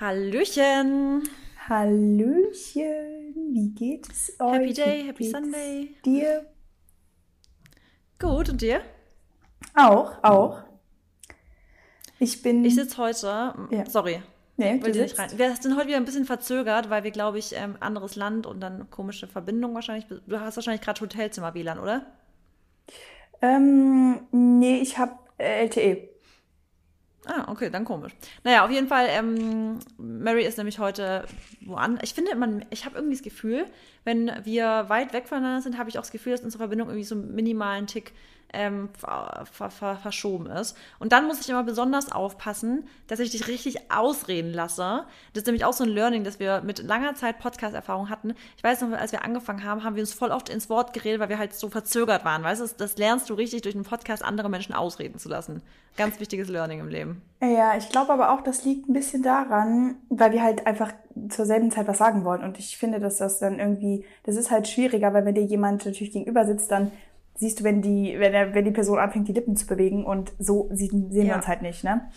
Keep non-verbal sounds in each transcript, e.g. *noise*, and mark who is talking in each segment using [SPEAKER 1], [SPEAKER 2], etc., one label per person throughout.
[SPEAKER 1] Hallöchen.
[SPEAKER 2] Hallöchen. Wie geht es euch?
[SPEAKER 1] Happy Day, Happy Sunday.
[SPEAKER 2] Dir?
[SPEAKER 1] Gut, und dir?
[SPEAKER 2] Auch, auch. Ich bin.
[SPEAKER 1] Ich sitze heute.
[SPEAKER 2] Ja.
[SPEAKER 1] Sorry.
[SPEAKER 2] nee, du sitzt.
[SPEAKER 1] rein. Wir sind heute wieder ein bisschen verzögert, weil wir, glaube ich, ähm, anderes Land und dann komische Verbindungen wahrscheinlich. Du hast wahrscheinlich gerade Hotelzimmer WLAN, oder?
[SPEAKER 2] Ähm, nee, ich habe äh, LTE.
[SPEAKER 1] Ah, okay, dann komisch. Naja, auf jeden Fall, ähm, Mary ist nämlich heute woanders. Ich finde, man, ich habe irgendwie das Gefühl, wenn wir weit weg voneinander sind, habe ich auch das Gefühl, dass unsere Verbindung irgendwie so einen minimalen Tick ähm, ver, ver, ver, verschoben ist. Und dann muss ich immer besonders aufpassen, dass ich dich richtig ausreden lasse. Das ist nämlich auch so ein Learning, dass wir mit langer Zeit Podcast-Erfahrung hatten. Ich weiß noch, als wir angefangen haben, haben wir uns voll oft ins Wort geredet, weil wir halt so verzögert waren. Weißt du, das lernst du richtig durch einen Podcast, andere Menschen ausreden zu lassen. Ganz wichtiges Learning im Leben.
[SPEAKER 2] Ja, ich glaube aber auch, das liegt ein bisschen daran, weil wir halt einfach zur selben Zeit was sagen wollen. Und ich finde, dass das dann irgendwie, das ist halt schwieriger, weil wenn dir jemand natürlich gegenüber sitzt, dann siehst du, wenn die, wenn, er, wenn die Person anfängt, die Lippen zu bewegen und so sehen wir
[SPEAKER 1] Ja.
[SPEAKER 2] uns halt nicht, ne?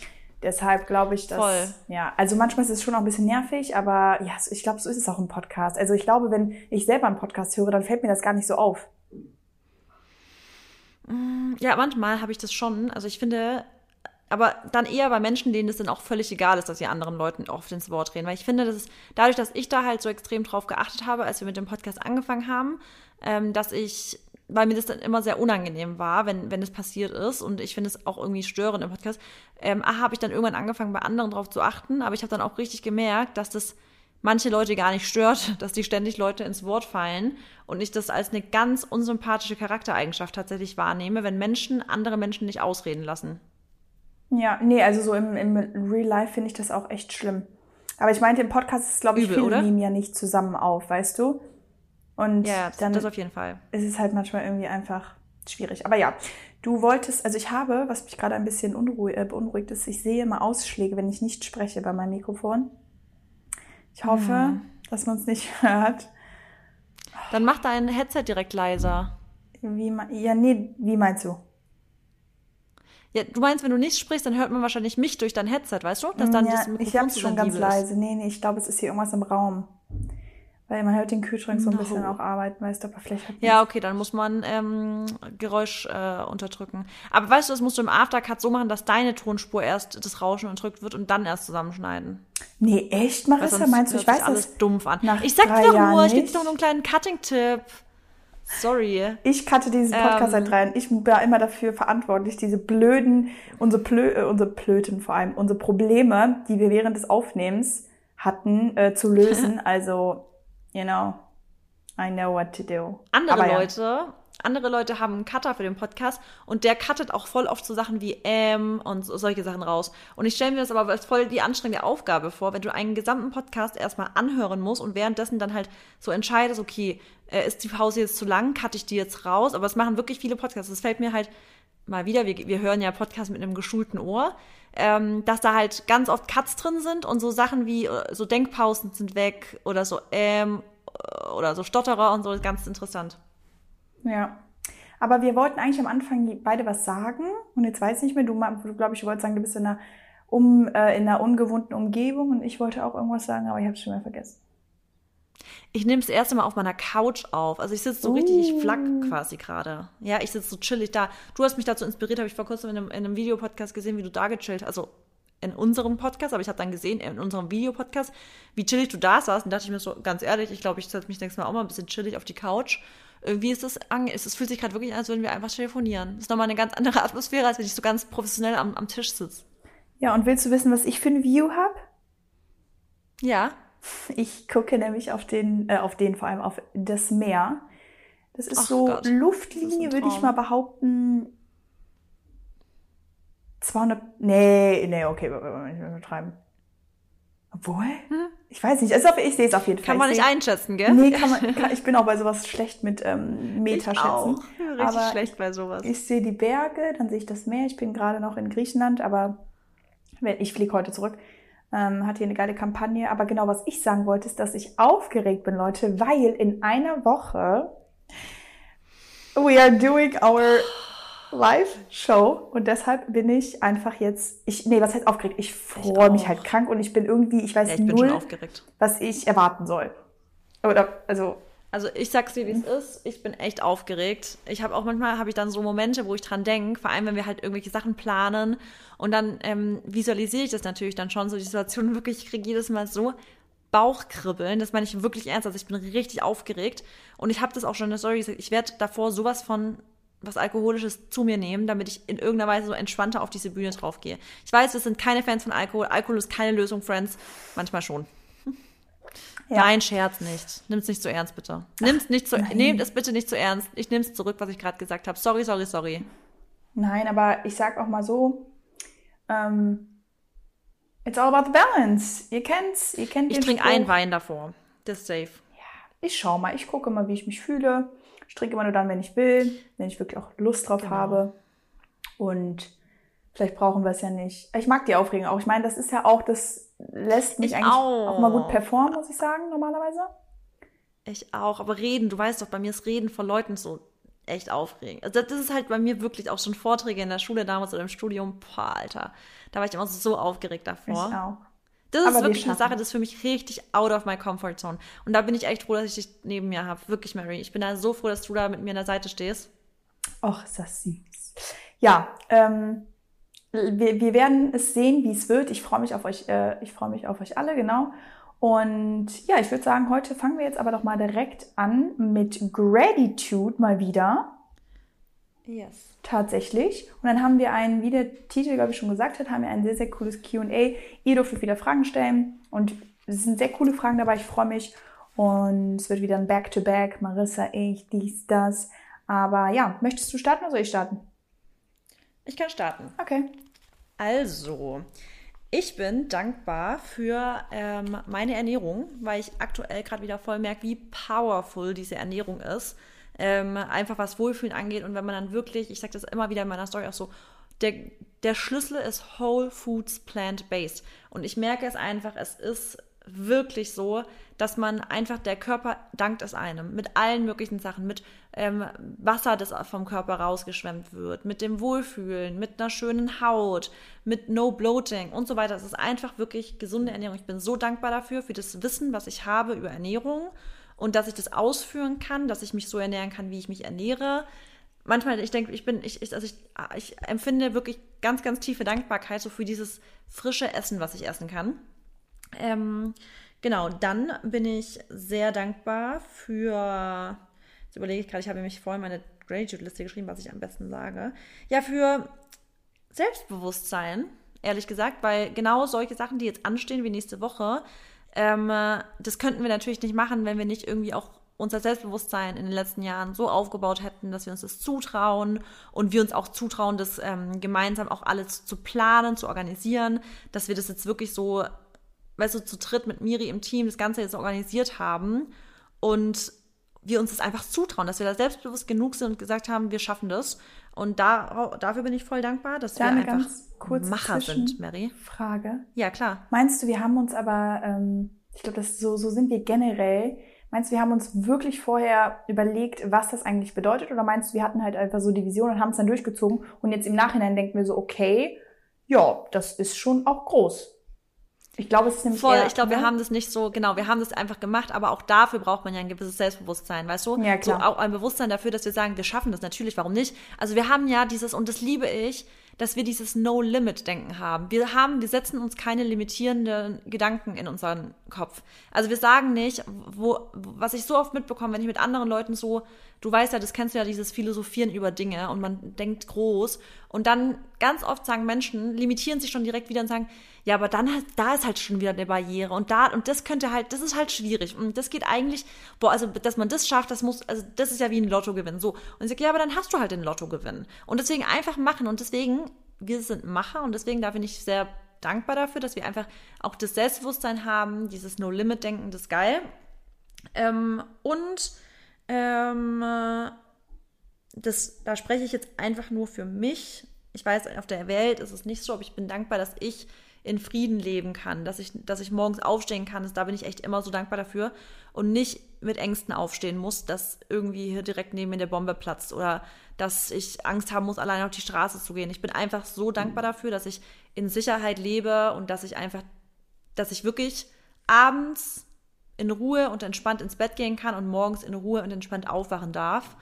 [SPEAKER 2] Deshalb glaube ich, dass,
[SPEAKER 1] Voll.
[SPEAKER 2] ja, also manchmal ist es schon auch ein bisschen nervig, aber ja, ich glaube, so ist es auch im Podcast. Also ich glaube, wenn ich selber einen Podcast höre, dann fällt mir das gar nicht so auf.
[SPEAKER 1] Ja, manchmal habe ich das schon. Also ich finde, aber dann eher bei Menschen, denen es dann auch völlig egal ist, dass sie anderen Leuten oft ins Wort reden. Weil ich finde, das ist dadurch, dass ich da halt so extrem drauf geachtet habe, als wir mit dem Podcast angefangen haben, ähm, dass ich, weil mir das dann immer sehr unangenehm war, wenn, wenn es passiert ist. Und ich finde es auch irgendwie störend im Podcast, ähm, habe ich dann irgendwann angefangen, bei anderen drauf zu achten. Aber ich habe dann auch richtig gemerkt, dass das manche Leute gar nicht stört, *laughs* dass die ständig Leute ins Wort fallen und ich das als eine ganz unsympathische Charaktereigenschaft tatsächlich wahrnehme, wenn Menschen andere Menschen nicht ausreden lassen.
[SPEAKER 2] Ja, nee, also so im, im Real Life finde ich das auch echt schlimm. Aber ich meinte, im Podcast ist, glaube ich,
[SPEAKER 1] Übel,
[SPEAKER 2] viele
[SPEAKER 1] oder?
[SPEAKER 2] nehmen ja nicht zusammen auf, weißt du? Und
[SPEAKER 1] Ja,
[SPEAKER 2] dann
[SPEAKER 1] das auf jeden Fall.
[SPEAKER 2] ist es halt manchmal irgendwie einfach schwierig. Aber ja, du wolltest, also ich habe, was mich gerade ein bisschen unruhig, äh, beunruhigt ist, ich sehe immer Ausschläge, wenn ich nicht spreche bei meinem Mikrofon. Ich hoffe,
[SPEAKER 1] Hm.
[SPEAKER 2] dass man es nicht *laughs* hört.
[SPEAKER 1] Dann mach dein Headset direkt leiser.
[SPEAKER 2] Wie, ja, nee, wie meinst du?
[SPEAKER 1] Ja, du meinst, wenn du nicht sprichst, dann hört man wahrscheinlich mich durch dein Headset, weißt du? Dass dann
[SPEAKER 2] ja,
[SPEAKER 1] das Mikrofon
[SPEAKER 2] ich habe
[SPEAKER 1] zu
[SPEAKER 2] schon ganz leise. Nee, nee, ich glaube, es ist hier irgendwas im Raum. Weil man hört den Kühlschrank so ein
[SPEAKER 1] No.
[SPEAKER 2] bisschen auch arbeiten, weißt du, aber vielleicht hat
[SPEAKER 1] Ja, okay, dann muss man ähm, Geräusch äh, unterdrücken. Aber weißt du, das musst du im Aftercut so machen, dass deine Tonspur erst das Rauschen unterdrückt wird und dann erst zusammenschneiden.
[SPEAKER 2] Nee, echt,
[SPEAKER 1] Weil
[SPEAKER 2] Marissa?
[SPEAKER 1] sonst
[SPEAKER 2] Meinst du, ich weiß
[SPEAKER 1] alles
[SPEAKER 2] das?
[SPEAKER 1] dumpf an. Ich sag dir doch nur, ich gebe dir nur einen kleinen Cutting-Tipp. Sorry.
[SPEAKER 2] Ich cutte diesen Podcast
[SPEAKER 1] Ähm.
[SPEAKER 2] seit drei Jahren. Ich war immer dafür verantwortlich, diese blöden, unsere, Plö äh, unsere Plöten vor allem, unsere Probleme, die wir während des Aufnehmens hatten, äh, zu lösen. *laughs* Also, you know, I know what to do.
[SPEAKER 1] Andere
[SPEAKER 2] Aber ja.
[SPEAKER 1] Leute, andere Leute haben einen Cutter für den Podcast und der cuttet auch voll oft so Sachen wie ähm und so, solche Sachen raus. Und ich stelle mir das aber als voll die anstrengende Aufgabe vor, wenn du einen gesamten Podcast erstmal anhören musst und währenddessen dann halt so entscheidest, okay, äh, ist die Pause jetzt zu lang, cutte ich die jetzt raus? Aber es machen wirklich viele Podcasts. Das fällt mir halt mal wieder, wir, wir hören ja Podcasts mit einem geschulten Ohr, ähm, dass da halt ganz oft Cuts drin sind und so Sachen wie äh, so Denkpausen sind weg oder so ähm äh, oder so Stotterer und so, ist ganz interessant.
[SPEAKER 2] Ja. Aber wir wollten eigentlich am Anfang beide was sagen. Und jetzt weiß ich nicht mehr, du, du glaube ich, du wolltest sagen, du bist in einer, um, äh, in einer ungewohnten Umgebung. Und ich wollte auch irgendwas sagen, aber ich habe es schon wieder vergessen.
[SPEAKER 1] Ich nehme es das erste Mal auf meiner Couch auf. Also ich sitze so richtig, ich flack
[SPEAKER 2] Uh.
[SPEAKER 1] quasi gerade. Ja, ich sitze so chillig da. Du hast mich dazu inspiriert, habe ich vor kurzem in einem, in einem Videopodcast gesehen, wie du da gechillt Also in unserem Podcast, aber ich habe dann gesehen, in unserem Videopodcast, wie chillig du da saßt. Und dachte ich mir so, ganz ehrlich, ich glaube, ich setze mich nächstes Mal auch mal ein bisschen chillig auf die Couch. Irgendwie ist es, ange es fühlt sich gerade wirklich an, als würden wir einfach telefonieren. Das ist nochmal eine ganz andere *laughs* Atmosphäre, als wenn ich so ganz professionell am, am Tisch sitze.
[SPEAKER 2] Ja, und willst du wissen, was ich für ein View habe?
[SPEAKER 1] Ja,
[SPEAKER 2] Ich gucke nämlich auf den, äh, auf den vor allem auf das Meer. Das ist
[SPEAKER 1] Ach
[SPEAKER 2] so
[SPEAKER 1] Gott,
[SPEAKER 2] Luftlinie, würde ich mal behaupten. 200, nee, nee, okay, wir übertreiben. Obwohl? Ich weiß nicht, also ich sehe es auf jeden Fall.
[SPEAKER 1] Hm? kann man
[SPEAKER 2] Ich
[SPEAKER 1] nicht einschätzen, gell?
[SPEAKER 2] Nee, kann *laughs* man, kann, ich bin auch bei sowas schlecht mit ähm,
[SPEAKER 1] ich
[SPEAKER 2] Meterschätzen.
[SPEAKER 1] auch. Richtig
[SPEAKER 2] Aber
[SPEAKER 1] schlecht bei sowas.
[SPEAKER 2] Ich sehe die Berge, dann sehe ich das Meer. Ich bin gerade noch in Griechenland, aber ich fliege heute zurück. Ähm, hat hier eine geile Kampagne. Aber genau, was ich sagen wollte, ist, dass ich aufgeregt bin, Leute, weil in einer Woche we are doing our Live-Show und deshalb bin ich einfach jetzt, ich, nee, was heißt aufgeregt? Ich freue mich halt krank und ich bin irgendwie, ich weiß
[SPEAKER 1] Ja, ich bin
[SPEAKER 2] null,
[SPEAKER 1] schon aufgeregt.
[SPEAKER 2] was ich erwarten soll. Oder, also,
[SPEAKER 1] Also ich sag's dir, wie es ist. Ich bin echt aufgeregt. Ich habe auch manchmal habe ich dann so Momente, wo ich dran denke, vor allem wenn wir halt irgendwelche Sachen planen und dann ähm, visualisiere ich das natürlich dann schon so die Situation *laughs* wirklich. Ich kriege jedes Mal so Bauchkribbeln. Das meine ich wirklich ernst. Also ich bin richtig aufgeregt und ich habe das auch schon in der Story gesagt. Ich werde davor sowas von was Alkoholisches zu mir nehmen, damit ich in irgendeiner Weise so entspannter auf diese Bühne drauf gehe. Ich weiß, wir sind keine Fans von Alkohol. Alkohol ist keine Lösung, Friends. Manchmal schon.
[SPEAKER 2] Ja.
[SPEAKER 1] Nein, Scherz nicht. Nimm's nicht so ernst, bitte. Nimm's nicht so,
[SPEAKER 2] nein.
[SPEAKER 1] nehmt es bitte nicht so ernst. Ich nehm's zurück, was ich gerade gesagt habe. Sorry, sorry, sorry.
[SPEAKER 2] nein, aber ich sag auch mal so, ähm, it's all about the balance. Ihr kennt's, ihr kennt
[SPEAKER 1] Ich trinke einen Wein davor. Das ist safe.
[SPEAKER 2] Ich schau mal, ich gucke mal, wie ich mich fühle. Ich trinke immer nur dann, wenn ich will, wenn ich wirklich auch Lust drauf
[SPEAKER 1] Genau.
[SPEAKER 2] habe. Und vielleicht brauchen wir es ja nicht. Ich mag die Aufregung auch. Ich meine, das ist ja auch, das lässt mich
[SPEAKER 1] Ich
[SPEAKER 2] eigentlich
[SPEAKER 1] auch.
[SPEAKER 2] auch mal gut performen, muss ich sagen, normalerweise.
[SPEAKER 1] Ich auch. Aber reden, du weißt doch, bei mir ist Reden vor Leuten so echt aufregend. Also das ist halt bei mir wirklich auch schon Vorträge in der Schule damals oder im Studium. Boah, Alter. Da war ich immer so aufgeregt davor.
[SPEAKER 2] Ich auch.
[SPEAKER 1] Das
[SPEAKER 2] Aber
[SPEAKER 1] ist
[SPEAKER 2] wir
[SPEAKER 1] wirklich eine Sache, das ist für mich richtig out of my comfort zone. Und da bin ich echt froh, dass ich dich neben mir habe. Wirklich, Mary. Ich bin da so froh, dass du da mit mir an der Seite stehst.
[SPEAKER 2] Och, ist das süß. Ja, ähm, wir, wir werden es sehen, wie es wird. Ich freue mich auf euch, äh, ich freue mich auf euch alle, genau. Und ja, ich würde sagen, heute fangen wir jetzt aber doch mal direkt an mit Gratitude mal wieder.
[SPEAKER 1] Yes.
[SPEAKER 2] Tatsächlich. Und dann haben wir einen, wie der Titel, glaube ich, schon gesagt hat, haben wir ein sehr, sehr cooles QA. Ihr dürft wieder Fragen stellen. Und es sind sehr coole Fragen dabei. Ich freue mich. Und es wird wieder ein Back-to-Back. Marissa, ich, dies, das. Aber ja, möchtest du starten oder soll ich starten?
[SPEAKER 1] Ich kann starten.
[SPEAKER 2] Okay.
[SPEAKER 1] Also, ich bin dankbar für ähm, meine Ernährung, weil ich aktuell gerade wieder voll merke, wie powerful diese Ernährung ist. Ähm, einfach was Wohlfühlen angeht und wenn man dann wirklich, ich sage das immer wieder in meiner Story auch so, der, der Schlüssel ist Whole Foods Plant-Based. Und ich merke es einfach, es ist wirklich so, dass man einfach, der Körper dankt es einem mit allen möglichen Sachen, mit ähm, Wasser, das vom Körper rausgeschwemmt wird, mit dem Wohlfühlen, mit einer schönen Haut, mit No Bloating und so weiter. Es ist einfach wirklich gesunde Ernährung. Ich bin so dankbar dafür, für das Wissen, was ich habe über Ernährung und dass ich das ausführen kann, dass ich mich so ernähren kann, wie ich mich ernähre. Manchmal, ich denke, ich bin, ich, ich, also ich, ich empfinde wirklich ganz, ganz tiefe Dankbarkeit so für dieses frische Essen, was ich essen kann. Ähm, genau, dann bin ich sehr dankbar für, überlege ich gerade, ich habe nämlich vorhin meine Gratitude-Liste geschrieben, was ich am besten sage. Ja, für Selbstbewusstsein, ehrlich gesagt, weil genau solche Sachen, die jetzt anstehen wie nächste Woche, ähm, das könnten wir natürlich nicht machen, wenn wir nicht irgendwie auch unser Selbstbewusstsein in den letzten Jahren so aufgebaut hätten, dass wir uns das zutrauen und wir uns auch zutrauen, das ähm, gemeinsam auch alles zu planen, zu organisieren, dass wir das jetzt wirklich so, weißt du, zu dritt mit Miri im Team das Ganze jetzt organisiert haben und wir uns das einfach zutrauen, dass wir da selbstbewusst genug sind und gesagt haben, wir schaffen das. Und da, dafür bin ich voll dankbar, dass
[SPEAKER 2] Da
[SPEAKER 1] wir einfach Macher sind, Mary.
[SPEAKER 2] Frage.
[SPEAKER 1] Ja, klar.
[SPEAKER 2] Meinst du, wir haben uns aber, ähm, ich glaube, das so, so sind wir generell. Meinst du, wir haben uns wirklich vorher überlegt, was das eigentlich bedeutet? Oder meinst du, wir hatten halt einfach so die Vision und haben es dann durchgezogen und jetzt im Nachhinein denken wir so, okay, ja, das ist schon auch groß. Ich glaube, es ist nämlich
[SPEAKER 1] Voll,
[SPEAKER 2] eher,
[SPEAKER 1] ich glaube, wir
[SPEAKER 2] ne?
[SPEAKER 1] haben das nicht so, genau, wir haben das einfach gemacht, aber auch dafür braucht man ja ein gewisses Selbstbewusstsein, weißt du?
[SPEAKER 2] Ja, klar.
[SPEAKER 1] So auch ein Bewusstsein dafür, dass wir sagen, wir schaffen das natürlich, warum nicht? Also wir haben ja dieses, und das liebe ich, dass wir dieses No-Limit-Denken haben. Wir haben, wir setzen uns keine limitierenden Gedanken in unseren Kopf. Also wir sagen nicht, wo, was ich so oft mitbekomme, wenn ich mit anderen Leuten so, du weißt ja, das kennst du ja, dieses Philosophieren über Dinge und man denkt groß und dann ganz oft sagen Menschen, limitieren sich schon direkt wieder und sagen, ja, aber dann da ist halt schon wieder eine Barriere und da, und das könnte halt, das ist halt schwierig und das geht eigentlich, boah, also, dass man das schafft, das muss, also, das ist ja wie ein Lottogewinn, so. Und ich sage, ja, aber dann hast du halt den Lottogewinn. Und deswegen einfach machen und deswegen, wir sind Macher und deswegen, da bin ich sehr dankbar dafür, dass wir einfach auch das Selbstbewusstsein haben, dieses No-Limit-Denken, das ist geil. Ähm, und, ähm, das, da spreche ich jetzt einfach nur für mich. Ich weiß, auf der Welt ist es nicht so, aber ich bin dankbar, dass ich in Frieden leben kann, dass ich, dass ich morgens aufstehen kann. Da bin ich echt immer so dankbar dafür und nicht mit Ängsten aufstehen muss, dass irgendwie hier direkt neben mir der Bombe platzt oder dass ich Angst haben muss, alleine auf die Straße zu gehen. Ich bin einfach so dankbar dafür, dass ich in Sicherheit lebe und dass ich einfach, dass ich wirklich abends in Ruhe und entspannt ins Bett gehen kann und morgens in Ruhe und entspannt aufwachen darf.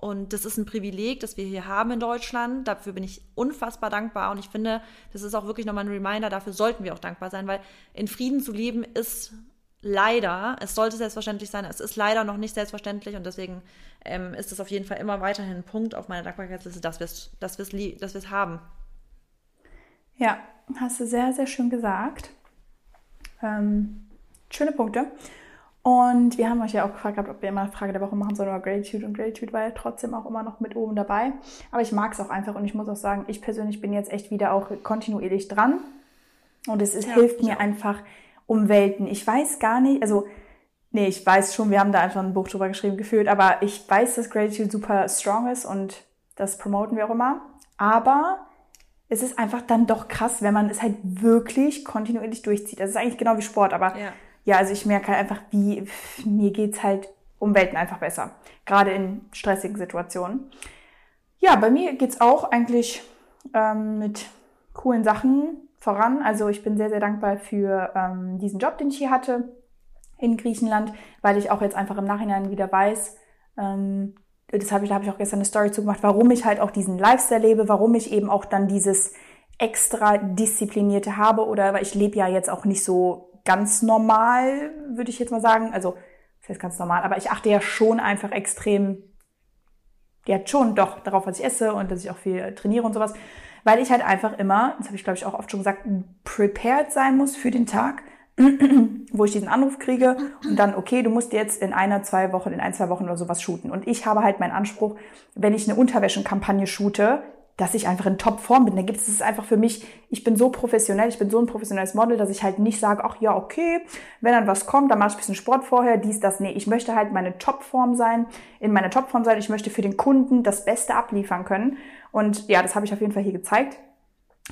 [SPEAKER 1] Und das ist ein Privileg, das wir hier haben in Deutschland. Dafür bin ich unfassbar dankbar. Und ich finde, das ist auch wirklich nochmal ein Reminder, dafür sollten wir auch dankbar sein, weil in Frieden zu leben ist leider, es sollte selbstverständlich sein, es ist leider noch nicht selbstverständlich und deswegen ähm, ist es auf jeden Fall immer weiterhin ein Punkt auf meiner Dankbarkeitsliste, dass wir es dass dass haben.
[SPEAKER 2] Ja, hast du sehr, sehr schön gesagt. Ähm, schöne Punkte. Und wir haben euch ja auch gefragt, ob wir immer eine Frage der Woche machen sollen, aber Gratitude und Gratitude war ja trotzdem auch immer noch mit oben dabei. Aber ich mag es auch einfach und ich muss auch sagen, ich persönlich bin jetzt echt wieder auch kontinuierlich dran. Und es ist, ja, hilft mir auch. einfach um Welten. Ich weiß gar nicht, also, nee, ich weiß schon, wir haben da einfach ein Buch drüber geschrieben gefühlt, aber ich weiß, dass Gratitude super strong ist und das promoten wir auch immer. Aber es ist einfach dann doch krass, wenn man es halt wirklich kontinuierlich durchzieht. Das ist eigentlich genau wie Sport, aber ja ja, also ich merke halt einfach, wie mir geht's halt um Welten einfach besser. Gerade in stressigen Situationen. Ja, bei mir geht's auch eigentlich ähm, mit coolen Sachen voran. Also ich bin sehr, sehr dankbar für ähm, diesen Job, den ich hier hatte in Griechenland, weil ich auch jetzt einfach im Nachhinein wieder weiß, ähm, das habe ich, da habe ich auch gestern eine Story zugemacht, warum ich halt auch diesen Lifestyle lebe, warum ich eben auch dann dieses extra disziplinierte habe oder weil ich lebe ja jetzt auch nicht so ganz normal, würde ich jetzt mal sagen. Also, das heißt ganz normal, aber ich achte ja schon einfach extrem, ja schon doch darauf, was ich esse und dass ich auch viel trainiere und sowas, weil ich halt einfach immer, das habe ich glaube ich auch oft schon gesagt, prepared sein muss für den Tag, *clears throat* wo ich diesen Anruf kriege und dann, okay, du musst jetzt in einer, zwei Wochen, in ein, zwei Wochen oder sowas shooten. Und ich habe halt meinen Anspruch, wenn ich eine Unterwäschenkampagne shoote, dass ich einfach in Topform bin. Da gibt es einfach für mich, ich bin so professionell, ich bin so ein professionelles Model, dass ich halt nicht sage, ach ja, okay, wenn dann was kommt, dann mach ich ein bisschen Sport vorher, dies, das. Nee, ich möchte halt meine Topform sein, in meiner Topform sein. Ich möchte für den Kunden das Beste abliefern können. Und ja, das habe ich auf jeden Fall hier gezeigt.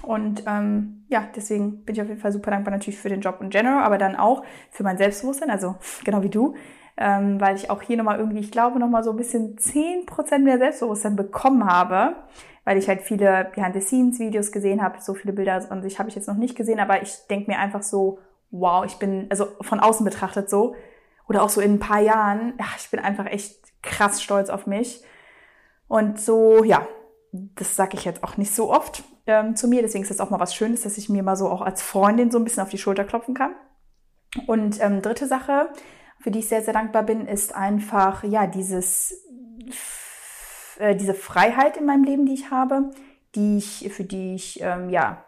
[SPEAKER 2] Und ähm, ja, deswegen bin ich auf jeden Fall super dankbar natürlich für den Job in general, aber dann auch für mein Selbstbewusstsein, also *laughs* genau wie du, ähm, weil ich auch hier nochmal irgendwie, ich glaube, nochmal so ein bisschen zehn Prozent mehr Selbstbewusstsein bekommen habe, weil ich halt viele Behind-the-Scenes-Videos gesehen habe, so viele Bilder und ich habe ich jetzt noch nicht gesehen, aber ich denke mir einfach so, wow, ich bin, also von außen betrachtet so, oder auch so in ein paar Jahren, ja, ich bin einfach echt krass stolz auf mich. Und so, ja, das sage ich jetzt auch nicht so oft ähm, zu mir, deswegen ist das auch mal was Schönes, dass ich mir mal so auch als Freundin so ein bisschen auf die Schulter klopfen kann. Und ähm, dritte Sache, für die ich sehr, sehr dankbar bin, ist einfach, ja, dieses äh, diese Freiheit in meinem Leben, die ich habe, die ich, für die ich, ähm, ja,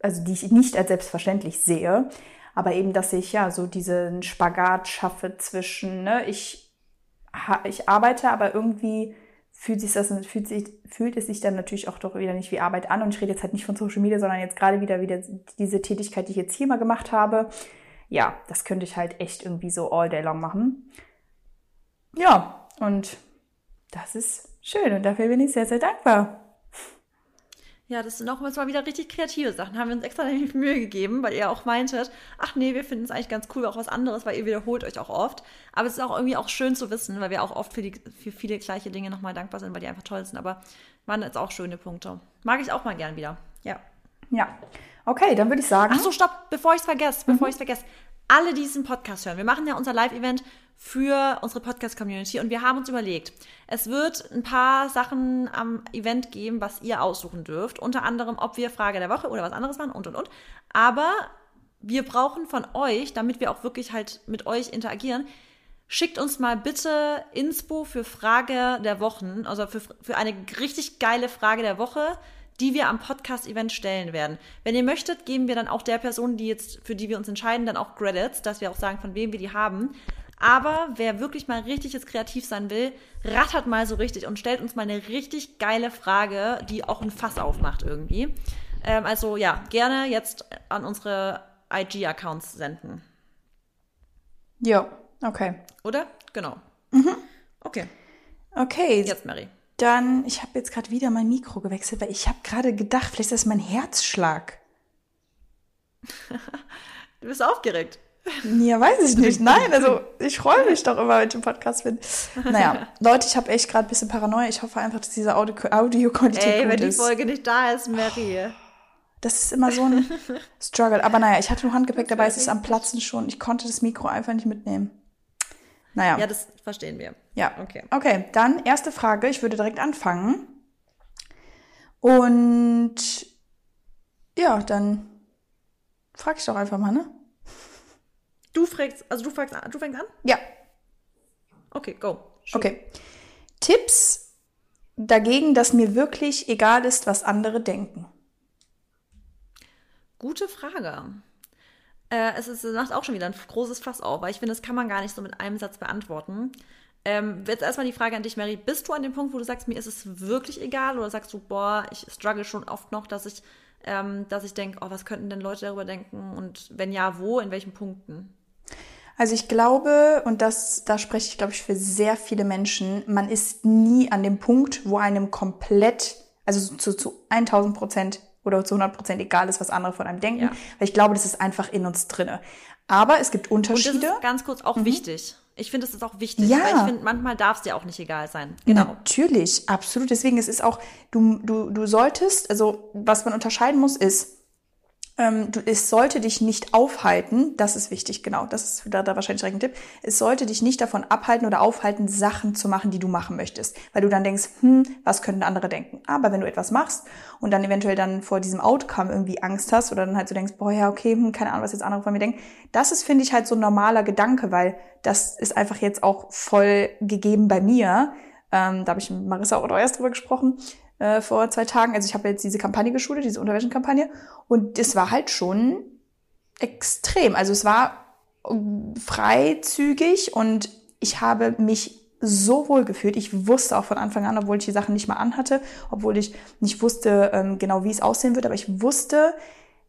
[SPEAKER 2] also die ich nicht als selbstverständlich sehe, aber eben, dass ich ja so diesen Spagat schaffe zwischen, ne, ich, ich arbeite, aber irgendwie fühlt sich das, fühlt sich, fühlt es sich dann natürlich auch doch wieder nicht wie Arbeit an. Und ich rede jetzt halt nicht von Social Media, sondern jetzt gerade wieder wieder diese Tätigkeit, die ich jetzt hier mal gemacht habe. Ja, das könnte ich halt echt irgendwie so all day long machen. Ja, und das ist schön und dafür bin ich sehr, sehr dankbar.
[SPEAKER 1] Ja, das sind auch mal wieder richtig kreative Sachen. Haben wir uns extra nämlich Mühe gegeben, weil ihr auch meintet, ach nee, wir finden es eigentlich ganz cool, auch was anderes, weil ihr wiederholt euch auch oft. Aber es ist auch irgendwie auch schön zu wissen, weil wir auch oft für, die, für viele gleiche Dinge nochmal dankbar sind, weil die einfach toll sind. Aber waren jetzt auch schöne Punkte. Mag ich auch mal gern wieder. Ja.
[SPEAKER 2] Ja. Okay, dann würde ich sagen.
[SPEAKER 1] Ach so, stopp, bevor ich es vergesse, bevor mhm. ich es vergesse alle diesen Podcast hören. Wir machen ja unser Live-Event für unsere Podcast-Community und wir haben uns überlegt, es wird ein paar Sachen am Event geben, was ihr aussuchen dürft. Unter anderem, ob wir Frage der Woche oder was anderes machen und und und. Aber wir brauchen von euch, damit wir auch wirklich halt mit euch interagieren, schickt uns mal bitte Inspo für Frage der Wochen, also für, für eine richtig geile Frage der Woche die wir am Podcast-Event stellen werden. Wenn ihr möchtet, geben wir dann auch der Person, die jetzt, für die wir uns entscheiden, dann auch Credits, dass wir auch sagen, von wem wir die haben. Aber wer wirklich mal richtig jetzt kreativ sein will, rattert mal so richtig und stellt uns mal eine richtig geile Frage, die auch ein Fass aufmacht irgendwie. Ähm, also ja, gerne jetzt an unsere IG-Accounts senden.
[SPEAKER 2] Ja, okay.
[SPEAKER 1] Oder? Genau.
[SPEAKER 2] Mhm.
[SPEAKER 1] Okay.
[SPEAKER 2] Okay.
[SPEAKER 1] Jetzt, Mary.
[SPEAKER 2] Dann, ich habe jetzt gerade wieder mein Mikro gewechselt, weil ich habe gerade gedacht, vielleicht ist das mein Herzschlag. *laughs*
[SPEAKER 1] du bist aufgeregt.
[SPEAKER 2] Ja, weiß ich nicht. *laughs* Nein, also ich freue mich doch immer, wenn ich im Podcast bin. Naja, *laughs* Leute, ich habe echt gerade ein bisschen Paranoia. Ich hoffe einfach, dass diese Audioqualität
[SPEAKER 1] Ey,
[SPEAKER 2] gut
[SPEAKER 1] wenn die
[SPEAKER 2] ist.
[SPEAKER 1] Folge nicht da ist, Mary.
[SPEAKER 2] Das ist immer so ein Struggle. Aber naja, ich hatte nur Handgepäck dabei, es ist am Platzen schon. Ich konnte das Mikro einfach nicht mitnehmen. Naja.
[SPEAKER 1] Ja, das verstehen wir.
[SPEAKER 2] Ja.
[SPEAKER 1] Okay.
[SPEAKER 2] Okay, dann erste Frage. Ich würde direkt anfangen. Und ja, dann frag ich doch einfach mal, ne?
[SPEAKER 1] Du fragst, also du fragst, du fängst an?
[SPEAKER 2] Ja,
[SPEAKER 1] Okay, go.
[SPEAKER 2] okay. Tipps dagegen, dass mir wirklich egal ist, was andere denken.
[SPEAKER 1] Gute Frage. Äh, es ist, es macht auch schon wieder ein großes Fass auf, weil ich finde, das kann man gar nicht so mit einem Satz beantworten. Ähm, jetzt erstmal die Frage an dich, Mary. Bist du an dem Punkt, wo du sagst, mir ist es wirklich egal? Oder sagst du, boah, ich struggle schon oft noch, dass ich, ähm, ich denke, oh, was könnten denn Leute darüber denken? Und wenn ja, wo, in welchen Punkten?
[SPEAKER 2] Also ich glaube, und das, da spreche ich, glaube ich, für sehr viele Menschen, man ist nie an dem Punkt, wo einem komplett, also zu, zu 1000 Prozent oder zu 100 Prozent egal ist, was andere von einem denken.
[SPEAKER 1] Ja.
[SPEAKER 2] Weil ich glaube, das ist einfach in uns drinne. Aber es gibt
[SPEAKER 1] Und das
[SPEAKER 2] Unterschiede.
[SPEAKER 1] ist ganz kurz auch wichtig. Ich finde, es ist auch wichtig,
[SPEAKER 2] Ja.
[SPEAKER 1] weil ich finde, manchmal darf es dir auch nicht egal sein. Genau.
[SPEAKER 2] Natürlich, absolut. Deswegen es ist auch, du, du, du solltest, also was man unterscheiden muss, ist, ähm, du, es sollte dich nicht aufhalten, das ist wichtig, genau, das ist da, da wahrscheinlich direkt ein Tipp, es sollte dich nicht davon abhalten oder aufhalten, Sachen zu machen, die du machen möchtest, weil du dann denkst, hm, was könnten andere denken? Aber wenn du etwas machst und dann eventuell dann vor diesem Outcome irgendwie Angst hast oder dann halt so denkst, boah, ja, okay, hm, keine Ahnung, was jetzt andere von mir denken, das ist, finde ich, halt so ein normaler Gedanke, weil das ist einfach jetzt auch voll gegeben bei mir. Ähm, da habe ich mit Marissa auch erst drüber gesprochen äh, vor zwei Tagen. Also ich habe jetzt diese Kampagne geschult, diese Unterwäschenkampagne. Und es war halt schon extrem. Also es war ähm, freizügig und ich habe mich so wohl gefühlt. Ich wusste auch von Anfang an, obwohl ich die Sachen nicht mal anhatte, obwohl ich nicht wusste ähm, genau, wie es aussehen wird, aber ich wusste,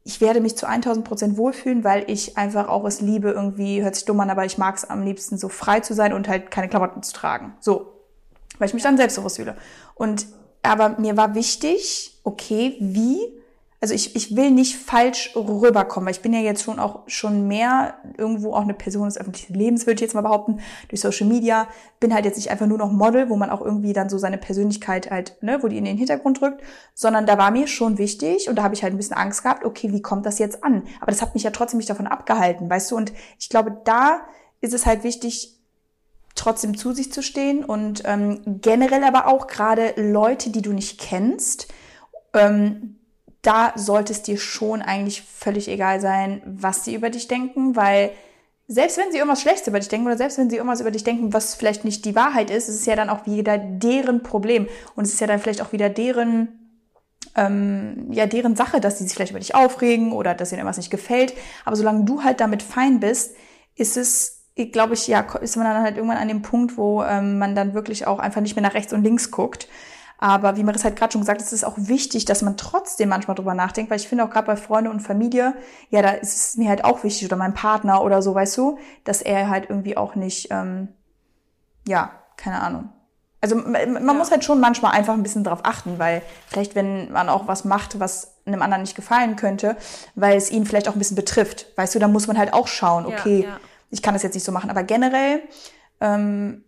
[SPEAKER 2] ich werde mich zu 1000 Prozent wohlfühlen, weil ich einfach auch es liebe, irgendwie, hört sich dumm an, aber ich mag es am liebsten so frei zu sein und halt keine Klamotten zu tragen. So. Weil ich mich dann selbstbewusst fühle. Und, aber mir war wichtig, okay, wie? Also ich, ich will nicht falsch rüberkommen, weil ich bin ja jetzt schon auch schon mehr irgendwo auch eine Person des öffentlichen Lebens, würde ich jetzt mal behaupten, durch Social Media. Bin halt jetzt nicht einfach nur noch Model, wo man auch irgendwie dann so seine Persönlichkeit halt, ne, wo die in den Hintergrund drückt, sondern da war mir schon wichtig und da habe ich halt ein bisschen Angst gehabt, okay, wie kommt das jetzt an? Aber das hat mich ja trotzdem nicht davon abgehalten, weißt du? Und ich glaube, da ist es halt wichtig, trotzdem zu sich zu stehen und ähm, generell aber auch gerade Leute, die du nicht kennst, ähm, da sollte es dir schon eigentlich völlig egal sein, was sie über dich denken, weil selbst wenn sie irgendwas Schlechtes über dich denken oder selbst wenn sie irgendwas über dich denken, was vielleicht nicht die Wahrheit ist, ist es ja dann auch wieder deren Problem und es ist ja dann vielleicht auch wieder deren ähm, ja deren Sache, dass sie sich vielleicht über dich aufregen oder dass ihnen irgendwas nicht gefällt. Aber solange du halt damit fein bist, ist es, glaube ich, ja, ist man dann halt irgendwann an dem Punkt, wo ähm, man dann wirklich auch einfach nicht mehr nach rechts und links guckt. Aber wie Maris halt gerade schon gesagt hat, ist es auch wichtig, dass man trotzdem manchmal drüber nachdenkt, weil ich finde auch gerade bei Freunde und Familie, ja, da ist es mir halt auch wichtig, oder mein Partner oder so, weißt du, dass er halt irgendwie auch nicht, ähm, ja, keine Ahnung. Also man, man
[SPEAKER 1] Ja.
[SPEAKER 2] muss halt schon manchmal einfach ein bisschen drauf achten, weil vielleicht, wenn man auch was macht, was einem anderen nicht gefallen könnte, weil es ihn vielleicht auch ein bisschen betrifft, weißt du, dann muss man halt auch schauen,
[SPEAKER 1] Ja,
[SPEAKER 2] okay,
[SPEAKER 1] ja.
[SPEAKER 2] Ich kann das jetzt nicht so machen. Aber generell, ähm,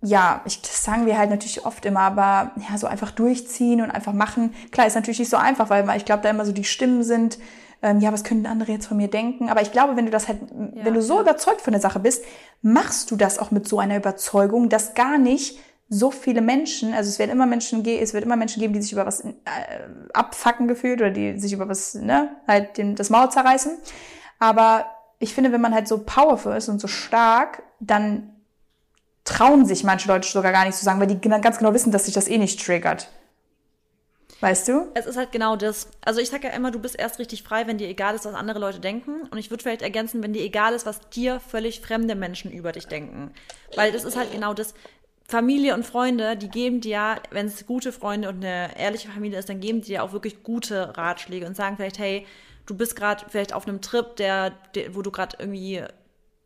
[SPEAKER 2] ja, ich, das sagen wir halt natürlich oft immer, aber ja, so einfach durchziehen und einfach machen. Klar, ist natürlich nicht so einfach, weil ich glaube, da immer so die Stimmen sind, ähm, ja, was könnten andere jetzt von mir denken? Aber ich glaube, wenn du das halt, wenn du so
[SPEAKER 1] ja.
[SPEAKER 2] überzeugt von der Sache bist, machst du das auch mit so einer Überzeugung, dass gar nicht so viele Menschen, also es werden immer Menschen geben, es wird immer Menschen geben, die sich über was äh, abfacken gefühlt oder die sich über was, ne, halt dem, das Maul zerreißen. Aber ich finde, wenn man halt so powerful ist und so stark, dann trauen sich manche Leute sogar gar nicht zu sagen, weil die ganz genau wissen, dass sich das eh nicht triggert. Weißt du?
[SPEAKER 1] Es ist halt genau das. Also ich sage ja immer, du bist erst richtig frei, wenn dir egal ist, was andere Leute denken. Und ich würde vielleicht ergänzen, wenn dir egal ist, was dir völlig fremde Menschen über dich denken. Weil das ist halt genau das. Familie und Freunde, die geben dir ja, wenn es gute Freunde und eine ehrliche Familie ist, dann geben die dir auch wirklich gute Ratschläge und sagen vielleicht, hey, du bist gerade vielleicht auf einem Trip, der, der wo du gerade irgendwie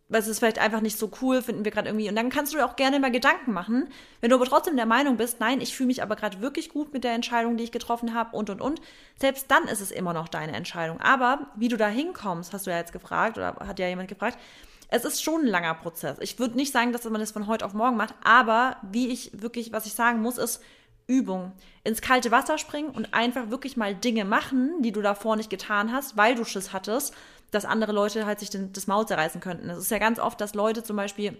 [SPEAKER 1] was ist vielleicht einfach nicht so cool, finden wir gerade irgendwie. Und dann kannst du dir auch gerne mal Gedanken machen. Wenn du aber trotzdem der Meinung bist, nein, ich fühle mich aber gerade wirklich gut mit der Entscheidung, die ich getroffen habe und und und, selbst dann ist es immer noch deine Entscheidung. Aber wie du da hinkommst, hast du ja jetzt gefragt oder hat ja jemand gefragt, es ist schon ein langer Prozess. Ich würde nicht sagen, dass man das von heute auf morgen macht, aber wie ich wirklich, was ich sagen muss, ist Übung. Ins kalte Wasser springen und einfach wirklich mal Dinge machen, die du davor nicht getan hast, weil du Schiss hattest dass andere Leute halt sich den, das Maul zerreißen könnten. Es ist ja ganz oft, dass Leute zum Beispiel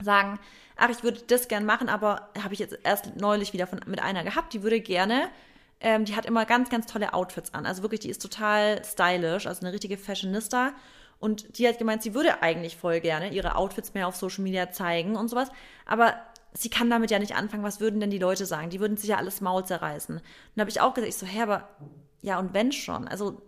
[SPEAKER 1] sagen, ach, ich würde das gern machen, aber habe ich jetzt erst neulich wieder von, mit einer gehabt, die würde gerne, ähm, die hat immer ganz, ganz tolle Outfits an. Also wirklich, die ist total stylish, also eine richtige Fashionista. Und die hat gemeint, sie würde eigentlich voll gerne ihre Outfits mehr auf Social Media zeigen und sowas. Aber sie kann damit ja nicht anfangen, was würden denn die Leute sagen? Die würden sich ja alles Maul zerreißen. Und da habe ich auch gesagt, ich so, hä, aber ja, und wenn schon? Also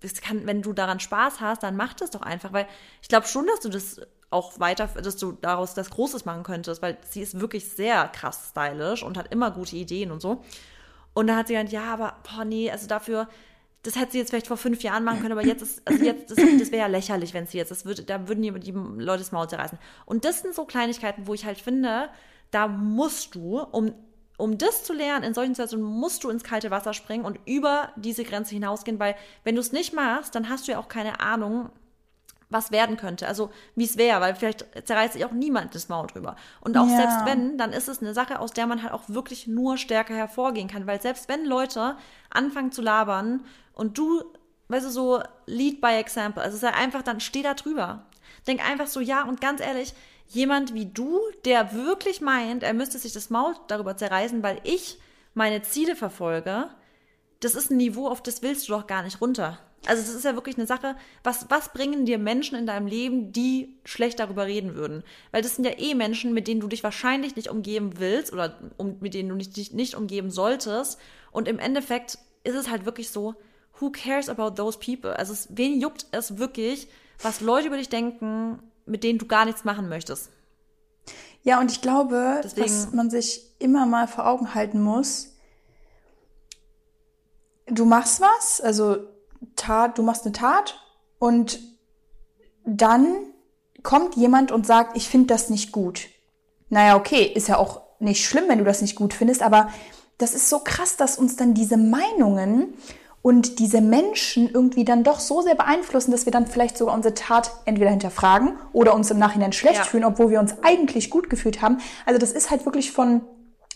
[SPEAKER 1] das kann, wenn du daran Spaß hast, dann mach das doch einfach, weil ich glaube schon, dass du das auch weiter, dass du daraus das Großes machen könntest, weil sie ist wirklich sehr krass stylisch und hat immer gute Ideen und so. Und dann hat sie gesagt, ja, aber boah, nee, also dafür, das hätte sie jetzt vielleicht vor fünf Jahren machen können, aber *clears throat* jetzt ist, also jetzt, das, das wäre ja lächerlich, wenn sie jetzt, das würde, da würden die, die Leute das Maul zerreißen. Und das sind so Kleinigkeiten, wo ich halt finde, da musst du, um um das zu lernen, in solchen Situationen musst du ins kalte Wasser springen und über diese Grenze hinausgehen, weil wenn du es nicht machst, dann hast du ja auch keine Ahnung, was werden könnte, also wie es wäre, weil vielleicht zerreißt sich auch niemand das Maul drüber. Und auch ja. selbst wenn, dann ist es eine Sache, aus der man halt auch wirklich nur stärker hervorgehen kann, weil selbst wenn Leute anfangen zu labern und du, weißt du, so lead by example, also halt einfach, dann steh da drüber. Denk einfach so, ja, und ganz ehrlich, jemand wie du, der wirklich meint, er müsste sich das Maul darüber zerreißen, weil ich meine Ziele verfolge, das ist ein Niveau, auf das willst du doch gar nicht runter. Also es ist ja wirklich eine Sache, was, was bringen dir Menschen in deinem Leben, die schlecht darüber reden würden? Weil das sind ja eh Menschen, mit denen du dich wahrscheinlich nicht umgeben willst oder um, mit denen du dich nicht umgeben solltest. Und im Endeffekt ist es halt wirklich so, who cares about those people? Also es, wen juckt es wirklich, was Leute über dich denken, mit denen du gar nichts machen möchtest.
[SPEAKER 2] Ja, und ich glaube, Deswegen, was man sich immer mal vor Augen halten muss, du machst was, also Tat, du machst eine Tat und dann kommt jemand und sagt, ich finde das nicht gut. Naja, okay, ist ja auch nicht schlimm, wenn du das nicht gut findest, aber das ist so krass, dass uns dann diese Meinungen und diese Menschen irgendwie dann doch so sehr beeinflussen, dass wir dann vielleicht sogar unsere Tat entweder hinterfragen oder uns im Nachhinein schlecht ja. fühlen, obwohl wir uns eigentlich gut gefühlt haben. Also das ist halt wirklich von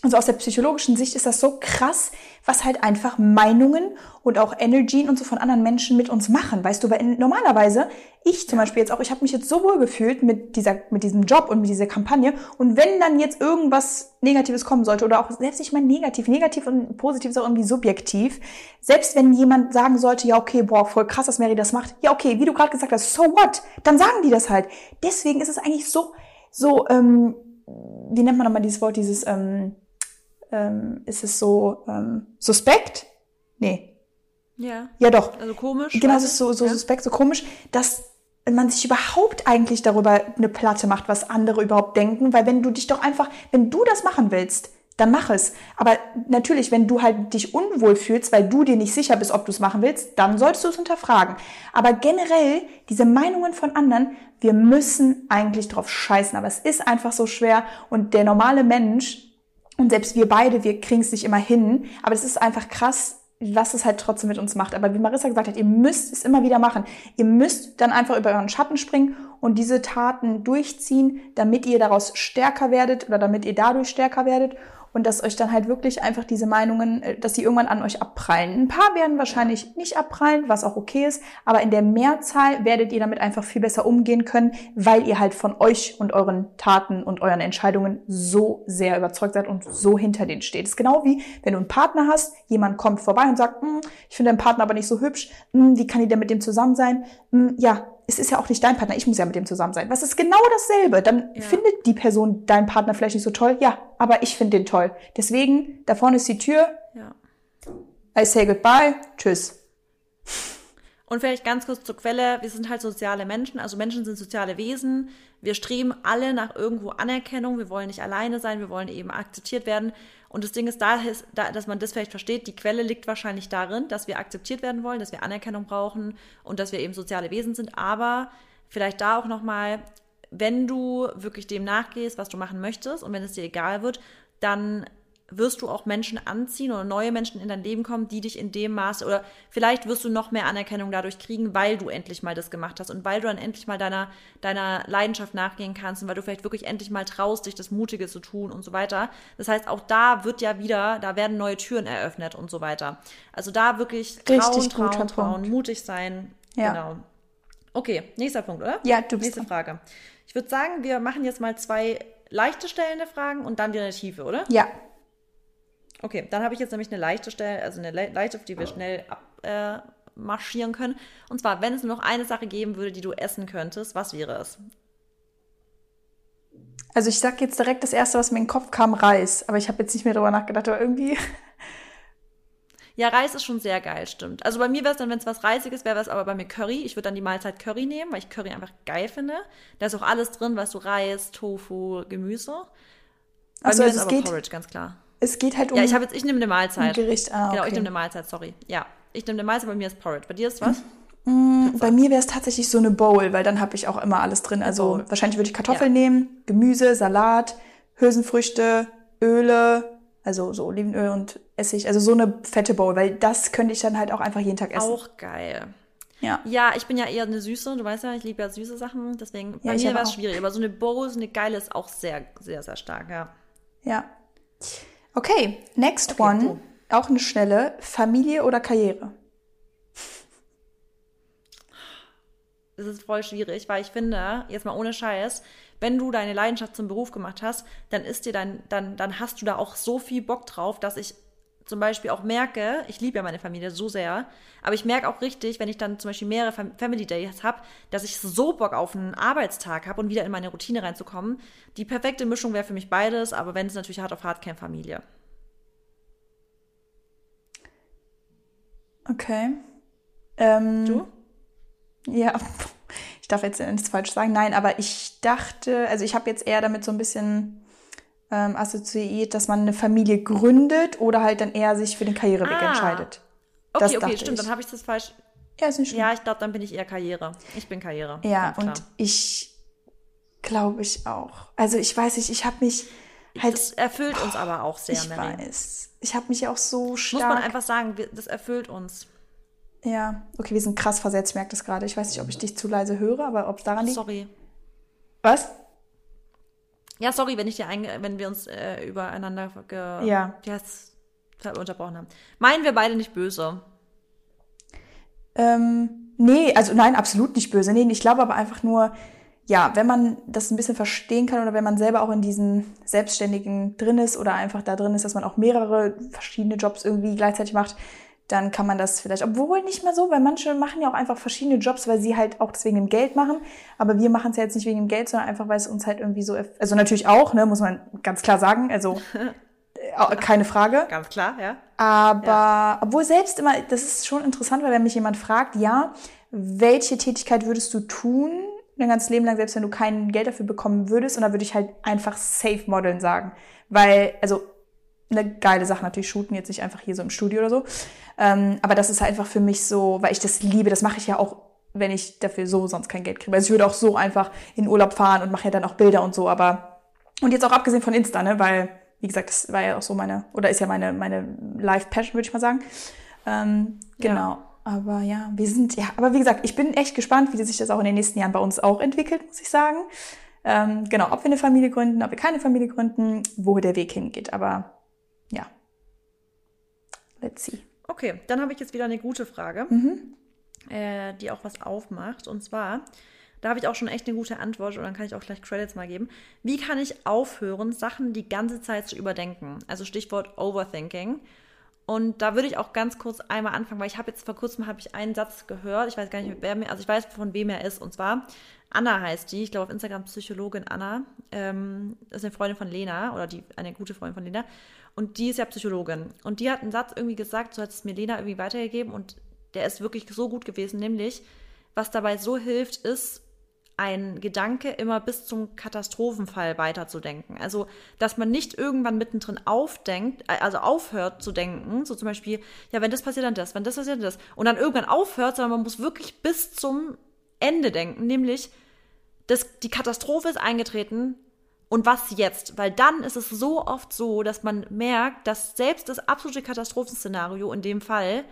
[SPEAKER 2] also aus der psychologischen Sicht ist das so krass, was halt einfach Meinungen und auch Energien und so von anderen Menschen mit uns machen. Weißt du, weil normalerweise, ich zum Beispiel jetzt auch, ich habe mich jetzt so wohl gefühlt mit dieser, mit diesem Job und mit dieser Kampagne. Und wenn dann jetzt irgendwas Negatives kommen sollte, oder auch selbst ich meine negativ, negativ und positiv ist auch irgendwie subjektiv, selbst wenn jemand sagen sollte, ja, okay, boah, voll krass, dass Mary das macht, ja, okay, wie du gerade gesagt hast, so what? Dann sagen die das halt. Deswegen ist es eigentlich so, so, ähm, wie nennt man nochmal dieses Wort, dieses, ähm, ähm, ist es so ähm, suspekt? Nee.
[SPEAKER 1] Ja.
[SPEAKER 2] Ja, doch.
[SPEAKER 1] Also komisch.
[SPEAKER 2] Genau, es ist so, so ja. suspekt, so komisch, dass man sich überhaupt eigentlich darüber eine Platte macht, was andere überhaupt denken, weil wenn du dich doch einfach, wenn du das machen willst, dann mach es. Aber natürlich, wenn du halt dich unwohl fühlst, weil du dir nicht sicher bist, ob du es machen willst, dann solltest du es hinterfragen. Aber generell, diese Meinungen von anderen, wir müssen eigentlich drauf scheißen. Aber es ist einfach so schwer und der normale Mensch, und selbst wir beide, wir kriegen es nicht immer hin. Aber es ist einfach krass, was es halt trotzdem mit uns macht. Aber wie Marissa gesagt hat, ihr müsst es immer wieder machen. Ihr müsst dann einfach über euren Schatten springen und diese Taten durchziehen, damit ihr daraus stärker werdet oder damit ihr dadurch stärker werdet und dass euch dann halt wirklich einfach diese Meinungen, äh, dass sie irgendwann an euch abprallen. Ein paar werden wahrscheinlich nicht abprallen, was auch okay ist, aber in der Mehrzahl werdet ihr damit einfach viel besser umgehen können, weil ihr halt von euch und euren Taten und euren Entscheidungen so sehr überzeugt seid und so hinter denen steht. Es ist genau wie, wenn du einen Partner hast, jemand kommt vorbei und sagt, hm, ich finde deinen Partner aber nicht so hübsch, hm, wie kann ich denn mit dem zusammen sein? Hm, ja, es ist ja auch nicht dein Partner, ich muss ja mit dem zusammen sein. Was ist genau dasselbe? Dann ja. findet die Person deinen Partner vielleicht nicht so toll. Ja, aber ich finde den toll. Deswegen, da vorne ist die Tür. Ja. I say goodbye. Tschüss.
[SPEAKER 1] Und vielleicht ganz kurz zur Quelle. Wir sind halt soziale Menschen. Also Menschen sind soziale Wesen. Wir streben alle nach irgendwo Anerkennung. Wir wollen nicht alleine sein. Wir wollen eben akzeptiert werden. Und das Ding ist, da, dass man das vielleicht versteht, die Quelle liegt wahrscheinlich darin, dass wir akzeptiert werden wollen, dass wir Anerkennung brauchen und dass wir eben soziale Wesen sind. Aber vielleicht da auch nochmal, wenn du wirklich dem nachgehst, was du machen möchtest und wenn es dir egal wird, dann wirst du auch Menschen anziehen oder neue Menschen in dein Leben kommen, die dich in dem Maße oder vielleicht wirst du noch mehr Anerkennung dadurch kriegen, weil du endlich mal das gemacht hast und weil du dann endlich mal deiner, deiner Leidenschaft nachgehen kannst und weil du vielleicht wirklich endlich mal traust, dich das Mutige zu tun und so weiter. Das heißt, auch da wird ja wieder, da werden neue Türen eröffnet und so weiter. Also da wirklich trauen,
[SPEAKER 2] Richtig
[SPEAKER 1] trauen, trauen,
[SPEAKER 2] Punkt.
[SPEAKER 1] mutig sein.
[SPEAKER 2] Ja.
[SPEAKER 1] Genau. Okay, nächster Punkt, oder?
[SPEAKER 2] Ja, du bist
[SPEAKER 1] Nächste Frage. Ich würde sagen, wir machen jetzt mal zwei leichte stellende Fragen und dann wieder eine tiefe, oder?
[SPEAKER 2] Ja,
[SPEAKER 1] Okay, dann habe ich jetzt nämlich eine leichte Stelle, also eine le leichte, auf die wir schnell abmarschieren äh, marschieren können. Und zwar, wenn es nur noch eine Sache geben würde, die du essen könntest, was wäre es?
[SPEAKER 2] also ich sag jetzt direkt das erste, was mir in den Kopf kam, Reis. Aber ich habe jetzt nicht mehr drüber nachgedacht, aber irgendwie. *laughs*
[SPEAKER 1] Ja, Reis ist schon sehr geil, stimmt. Also bei mir wäre es dann, wenn es was Reisiges wäre, wäre es aber bei mir Curry. Ich würde dann die Mahlzeit Curry nehmen, weil ich Curry einfach geil finde. Da ist auch alles drin, weißt du, Reis, Tofu, Gemüse. Bei
[SPEAKER 2] Achso,
[SPEAKER 1] mir
[SPEAKER 2] also
[SPEAKER 1] ist
[SPEAKER 2] es
[SPEAKER 1] aber
[SPEAKER 2] geht,
[SPEAKER 1] Porridge, ganz klar.
[SPEAKER 2] Es geht halt um
[SPEAKER 1] Ja, ich habe jetzt, ich nehme eine Mahlzeit.
[SPEAKER 2] ein Gericht. Ah,
[SPEAKER 1] Genau, ich
[SPEAKER 2] okay.
[SPEAKER 1] nehme eine Mahlzeit, sorry. Ja, ich nehme eine Mahlzeit, bei mir ist Porridge. Bei dir ist was?
[SPEAKER 2] Bei mir wäre es tatsächlich so eine Bowl, weil dann habe ich auch immer alles drin. Also wahrscheinlich würde ich Kartoffeln
[SPEAKER 1] Ja.
[SPEAKER 2] nehmen, Gemüse, Salat, Hülsenfrüchte, Öle, also so Olivenöl und Essig. Also so eine fette Bowl, weil das könnte ich dann halt auch einfach jeden Tag essen.
[SPEAKER 1] Auch geil.
[SPEAKER 2] Ja.
[SPEAKER 1] Ja, ich bin ja eher eine Süße, du weißt ja, ich liebe ja süße Sachen, deswegen bei
[SPEAKER 2] Ja,
[SPEAKER 1] mir wäre es schwierig, aber so eine Bowl, so eine geile ist auch sehr, sehr, sehr stark, ja.
[SPEAKER 2] Ja. Okay, next
[SPEAKER 1] Okay,
[SPEAKER 2] one.
[SPEAKER 1] du.
[SPEAKER 2] Auch eine schnelle. Familie oder Karriere?
[SPEAKER 1] Das ist voll schwierig, weil ich finde, jetzt mal ohne Scheiß, wenn du deine Leidenschaft zum Beruf gemacht hast, dann ist dir dein, dann, dann hast du da auch so viel Bock drauf, dass ich zum Beispiel auch merke, ich liebe ja meine Familie so sehr, aber ich merke auch richtig, wenn ich dann zum Beispiel mehrere Fam Family Days habe, dass ich so Bock auf einen Arbeitstag habe und wieder in meine Routine reinzukommen. Die perfekte Mischung wäre für mich beides, aber wenn es natürlich hart auf hart, kein Familie.
[SPEAKER 2] Okay. Ähm,
[SPEAKER 1] Du?
[SPEAKER 2] Ja, *laughs* ich darf jetzt nichts falsch sagen. Nein, aber ich dachte, also ich habe jetzt eher damit so ein bisschen ähm, assoziiert, dass man eine Familie gründet oder halt dann eher sich für den Karriereweg
[SPEAKER 1] Ah.
[SPEAKER 2] entscheidet.
[SPEAKER 1] Okay,
[SPEAKER 2] Das
[SPEAKER 1] okay, stimmt,
[SPEAKER 2] ich.
[SPEAKER 1] dann habe ich das falsch.
[SPEAKER 2] Ja, ist nicht schlimm.
[SPEAKER 1] Ja, ich glaube, dann bin ich eher Karriere. Ich bin Karriere.
[SPEAKER 2] Ja, und ich glaube ich auch. Also ich weiß nicht, ich habe mich halt,
[SPEAKER 1] das erfüllt uns aber auch sehr,
[SPEAKER 2] ich
[SPEAKER 1] Melly.
[SPEAKER 2] weiß, ich habe mich auch so stark.
[SPEAKER 1] Muss man einfach sagen, das erfüllt uns.
[SPEAKER 2] ja, okay, wir sind krass versetzt, merkt das gerade. Ich weiß nicht, ob ich dich zu leise höre, aber ob es daran liegt.
[SPEAKER 1] Sorry.
[SPEAKER 2] Was?
[SPEAKER 1] Ja, sorry, wenn ich dir einge wenn wir uns äh, übereinander ge
[SPEAKER 2] Ja.
[SPEAKER 1] heißt's? unterbrochen haben. Meinen wir beide nicht böse.
[SPEAKER 2] Ähm, nee, also nein, absolut nicht böse. Nee, ich glaube aber einfach nur, ja, wenn man das ein bisschen verstehen kann oder wenn man selber auch in diesen Selbstständigen drin ist oder einfach da drin ist, dass man auch mehrere verschiedene Jobs irgendwie gleichzeitig macht, dann kann man das vielleicht, obwohl nicht mal so, weil manche machen ja auch einfach verschiedene Jobs, weil sie halt auch deswegen im Geld machen. Aber wir machen es ja jetzt nicht wegen dem Geld, sondern einfach, weil es uns halt irgendwie so, also natürlich auch, ne, muss man ganz klar sagen, also *laughs* äh, keine Frage.
[SPEAKER 1] Ganz klar, ja.
[SPEAKER 2] Aber obwohl selbst immer, das ist schon interessant, weil wenn mich jemand fragt, ja, welche Tätigkeit würdest du tun, dein ganzes Leben lang, selbst wenn du kein Geld dafür bekommen würdest, und da würde ich halt einfach safe modeln sagen. Weil, also, eine geile Sache natürlich shooten, jetzt nicht einfach hier so im Studio oder so. Ähm, aber das ist halt einfach für mich so, weil ich das liebe, das mache ich ja auch, wenn ich dafür so sonst kein Geld kriege. Also ich würde auch so einfach in Urlaub fahren und mache ja dann auch Bilder und so, aber und jetzt auch abgesehen von Insta, ne, weil, wie gesagt, das war ja auch so meine, oder ist ja meine, meine Live-Passion, würde ich mal sagen. Ähm,
[SPEAKER 1] Ja.
[SPEAKER 2] genau. Aber ja, wir sind, ja, aber wie gesagt, ich bin echt gespannt, wie sich das auch in den nächsten Jahren bei uns auch entwickelt, muss ich sagen. Ähm, genau, ob wir eine Familie gründen, ob wir keine Familie gründen, wo der Weg hingeht. Aber ja. Let's see.
[SPEAKER 1] Okay, dann habe ich jetzt wieder eine gute Frage,
[SPEAKER 2] Mhm.
[SPEAKER 1] äh, die auch was aufmacht. Und zwar, da habe ich auch schon echt eine gute Antwort und dann kann ich auch gleich Credits mal geben. Wie kann ich aufhören, Sachen die ganze Zeit zu überdenken? Also Stichwort Overthinking. Und da würde ich auch ganz kurz einmal anfangen, weil ich habe jetzt vor kurzem habe ich einen Satz gehört. Ich weiß gar nicht, wer mir, also ich weiß von wem er ist. Und zwar Anna heißt die, ich glaube auf Instagram Psychologin Anna. Ähm, ist eine Freundin von Lena oder die eine gute Freundin von Lena. Und die ist ja Psychologin. Und die hat einen Satz irgendwie gesagt, so hat es mir Lena irgendwie weitergegeben und der ist wirklich so gut gewesen, nämlich was dabei so hilft, ist ein Gedanke immer bis zum Katastrophenfall weiterzudenken. Also, dass man nicht irgendwann mittendrin aufdenkt, äh, also aufhört zu denken, so zum Beispiel, ja, wenn das passiert, dann das, wenn das passiert, dann das, und dann irgendwann aufhört, sondern man muss wirklich bis zum Ende denken, nämlich, dass die Katastrophe ist eingetreten und was jetzt? Weil dann ist es so oft so, dass man merkt, dass selbst das absolute Katastrophenszenario in dem Fall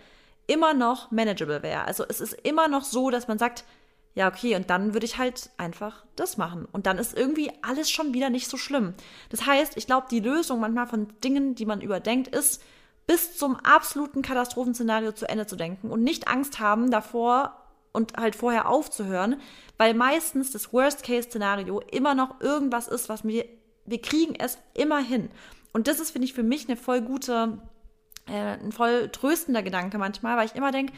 [SPEAKER 1] immer noch manageable wäre. Also es ist immer noch so, dass man sagt, ja, okay, und dann würde ich halt einfach das machen. Und dann ist irgendwie alles schon wieder nicht so schlimm. Das heißt, ich glaube, die Lösung manchmal von Dingen, die man überdenkt, ist, bis zum absoluten Katastrophenszenario zu Ende zu denken und nicht Angst haben davor und halt vorher aufzuhören, weil meistens das Worst-Case-Szenario immer noch irgendwas ist, was wir, wir kriegen es immer hin. Und das ist, finde ich, für mich eine voll gute, äh, ein voll tröstender Gedanke manchmal, weil ich immer denke,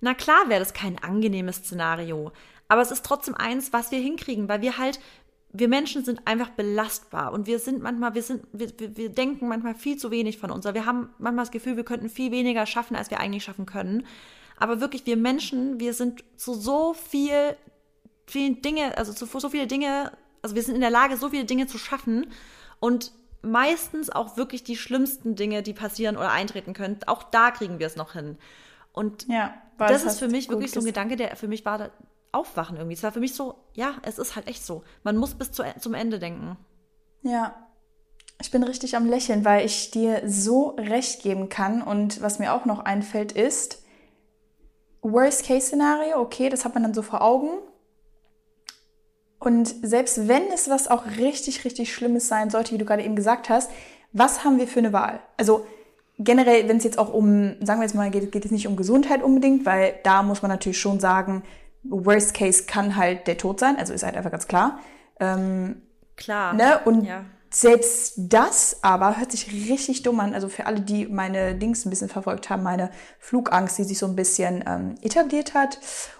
[SPEAKER 1] na klar wäre das kein angenehmes Szenario, aber es ist trotzdem eins, was wir hinkriegen, weil wir halt, wir Menschen sind einfach belastbar und wir sind manchmal, wir sind, wir, wir denken manchmal viel zu wenig von uns. Wir haben manchmal das Gefühl, wir könnten viel weniger schaffen, als wir eigentlich schaffen können. Aber wirklich, wir Menschen, wir sind zu so viel, vielen Dinge, also zu so viele Dinge, also wir sind in der Lage, so viele Dinge zu schaffen und meistens auch wirklich die schlimmsten Dinge, die passieren oder eintreten können, auch da kriegen wir es noch hin. Und ja, das ist für mich wirklich so ein Gedanke, der für mich war, Aufwachen irgendwie. Es war für mich so, ja, es ist halt echt so. Man muss bis zu, zum Ende denken.
[SPEAKER 2] Ja. Ich bin richtig am Lächeln, weil ich dir so recht geben kann. Und was mir auch noch einfällt, ist, Worst-Case-Szenario, okay, das hat man dann so vor Augen. Und selbst wenn es was auch richtig, richtig Schlimmes sein sollte, wie du gerade eben gesagt hast, was haben wir für eine Wahl? Also generell, wenn es jetzt auch um, sagen wir jetzt mal, geht, geht es nicht um Gesundheit unbedingt, weil da muss man natürlich schon sagen, Worst Case kann halt der Tod sein, also ist halt einfach ganz klar. Ähm,
[SPEAKER 1] klar.
[SPEAKER 2] Ne? Und ja. Selbst das aber hört sich richtig dumm an. Also für alle, die meine Dings ein bisschen verfolgt haben, meine Flugangst, die sich so ein bisschen ähm, etabliert hat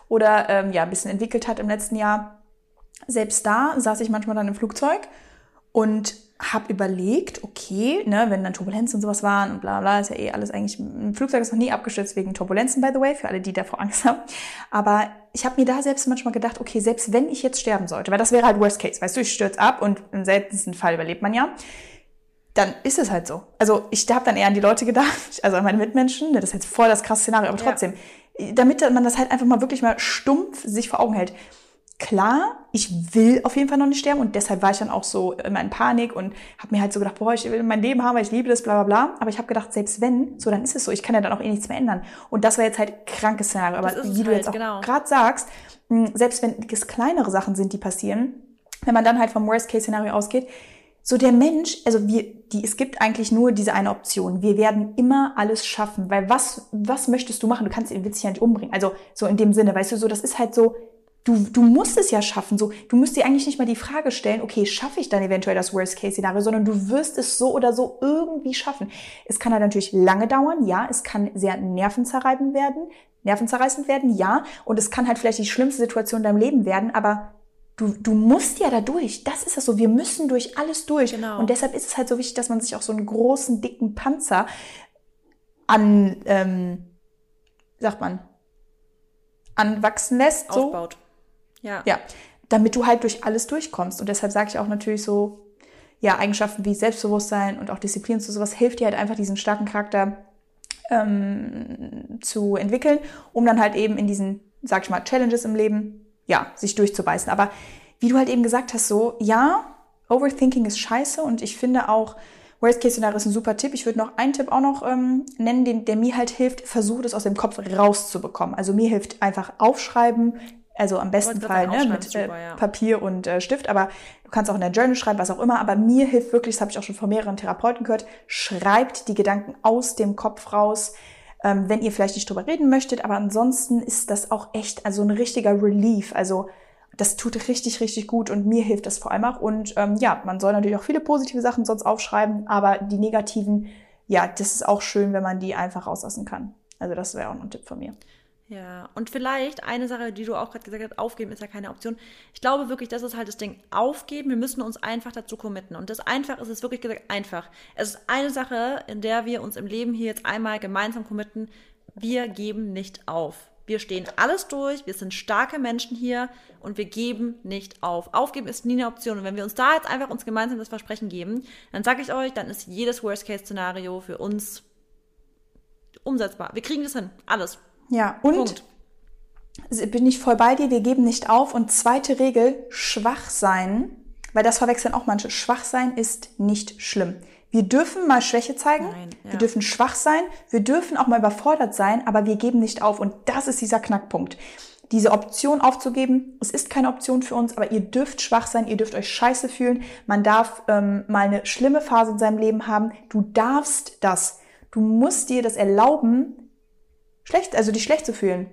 [SPEAKER 2] oder ähm, ja ein bisschen entwickelt hat im letzten Jahr. Selbst da saß ich manchmal dann im Flugzeug und habe überlegt, okay, ne, wenn dann Turbulenzen und sowas waren und bla bla, ist ja eh alles eigentlich, ein Flugzeug ist noch nie abgestürzt wegen Turbulenzen, by the way, für alle, die davor Angst haben. Aber ich habe mir da selbst manchmal gedacht, okay, selbst wenn ich jetzt sterben sollte, weil das wäre halt Worst Case, weißt du, ich stürze ab und im seltensten Fall überlebt man ja, dann ist es halt so. Also ich habe dann eher an die Leute gedacht, *laughs* also an meine Mitmenschen, ne, das ist jetzt voll das krasse Szenario, aber trotzdem, ja. damit man das halt einfach mal wirklich mal stumpf sich vor Augen hält klar, ich will auf jeden Fall noch nicht sterben und deshalb war ich dann auch so immer in Panik und habe mir halt so gedacht, boah, ich will mein Leben haben, weil ich liebe das, bla bla bla. Aber ich habe gedacht, selbst wenn, so dann ist es so, ich kann ja dann auch eh nichts mehr ändern. Und das war jetzt halt krankes Szenario. Aber wie du halt, jetzt auch genau. gerade sagst, hm, selbst wenn es kleinere Sachen sind, die passieren, wenn man dann halt vom Worst-Case-Szenario ausgeht, so der Mensch, also wir, die, es gibt eigentlich nur diese eine Option. Wir werden immer alles schaffen, weil was, was möchtest du machen? Du kannst ihn witzig ja nicht umbringen. Also so in dem Sinne, weißt du, so das ist halt so, Du, du musst es ja schaffen. So, du musst dir eigentlich nicht mal die Frage stellen, okay, schaffe ich dann eventuell das Worst-Case-Szenario, sondern du wirst es so oder so irgendwie schaffen. Es kann halt natürlich lange dauern, ja, es kann sehr nervenzerreibend werden, nervenzerreißend werden, ja, und es kann halt vielleicht die schlimmste Situation in deinem Leben werden, aber du, du musst ja da durch. Das ist das so. Wir müssen durch alles durch. Genau. Und deshalb ist es halt so wichtig, dass man sich auch so einen großen, dicken Panzer an, ähm, sagt man, anwachsen lässt.
[SPEAKER 1] Aufbaut.
[SPEAKER 2] So. Ja. Ja. Damit du halt durch alles durchkommst. Und deshalb sage ich auch natürlich so, ja, Eigenschaften wie Selbstbewusstsein und auch Disziplin und sowas hilft dir halt einfach diesen starken Charakter ähm, zu entwickeln, um dann halt eben in diesen, sag ich mal, Challenges im Leben, ja, sich durchzubeißen. Aber wie du halt eben gesagt hast, so, ja, Overthinking ist scheiße und ich finde auch, Worst-Case-Szenario ist ein super Tipp. Ich würde noch einen Tipp auch noch ähm, nennen, den, der mir halt hilft, versuche das aus dem Kopf rauszubekommen. Also mir hilft einfach aufschreiben, also am besten Fall ne, mit super, äh, ja. Papier und äh, Stift, aber du kannst auch in der Journal schreiben, was auch immer. Aber mir hilft wirklich, das habe ich auch schon von mehreren Therapeuten gehört, schreibt die Gedanken aus dem Kopf raus, ähm, wenn ihr vielleicht nicht drüber reden möchtet. Aber ansonsten ist das auch echt also ein richtiger Relief. Also das tut richtig, richtig gut und mir hilft das vor allem auch. Und ähm, ja, man soll natürlich auch viele positive Sachen sonst aufschreiben, aber die negativen, ja, das ist auch schön, wenn man die einfach rauslassen kann. Also das wäre auch ein Tipp von mir.
[SPEAKER 1] Ja, und vielleicht eine Sache, die du auch gerade gesagt hast, aufgeben ist ja keine Option. Ich glaube wirklich, das ist halt das Ding. Aufgeben, wir müssen uns einfach dazu committen. Und das einfach ist es wirklich gesagt einfach. Es ist eine Sache, in der wir uns im Leben hier jetzt einmal gemeinsam committen. Wir geben nicht auf. Wir stehen alles durch, wir sind starke Menschen hier und wir geben nicht auf. Aufgeben ist nie eine Option. Und wenn wir uns da jetzt einfach uns gemeinsam das Versprechen geben, dann sage ich euch, dann ist jedes Worst-Case-Szenario für uns umsetzbar. Wir kriegen das hin. Alles.
[SPEAKER 2] Ja, und Punkt. bin ich voll bei dir, wir geben nicht auf. Und zweite Regel, schwach sein, weil das verwechseln auch manche. Schwach sein ist nicht schlimm. Wir dürfen mal Schwäche zeigen,
[SPEAKER 1] Nein, ja.
[SPEAKER 2] wir dürfen schwach sein, wir dürfen auch mal überfordert sein, aber wir geben nicht auf. Und das ist dieser Knackpunkt. Diese Option aufzugeben, es ist keine Option für uns, aber ihr dürft schwach sein, ihr dürft euch scheiße fühlen. Man darf ähm, mal eine schlimme Phase in seinem Leben haben. Du darfst das. Du musst dir das erlauben, schlecht, also dich schlecht zu fühlen.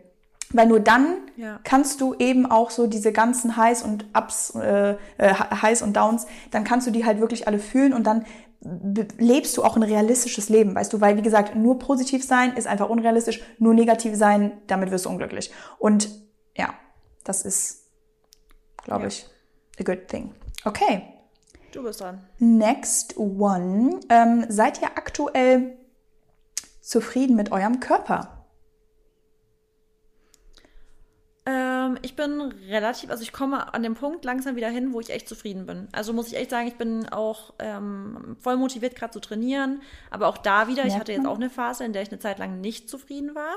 [SPEAKER 2] Weil nur dann
[SPEAKER 1] Ja.
[SPEAKER 2] kannst du eben auch so diese ganzen Highs und Ups, äh, äh, Highs und Downs, dann kannst du die halt wirklich alle fühlen und dann lebst du auch ein realistisches Leben, weißt du, weil wie gesagt, nur positiv sein ist einfach unrealistisch, nur negativ sein, damit wirst du unglücklich. Und ja, das ist, glaube
[SPEAKER 1] Ja.
[SPEAKER 2] ich, a good thing. Okay.
[SPEAKER 1] Du bist dran.
[SPEAKER 2] Next one. Ähm, seid ihr aktuell zufrieden mit eurem Körper?
[SPEAKER 1] Ähm, ich bin relativ, also ich komme an dem Punkt langsam wieder hin, wo ich echt zufrieden bin. Also muss ich echt sagen, ich bin auch ähm, voll motiviert gerade zu trainieren. Aber auch da wieder, ich hatte jetzt auch eine Phase, in der ich eine Zeit lang nicht zufrieden war.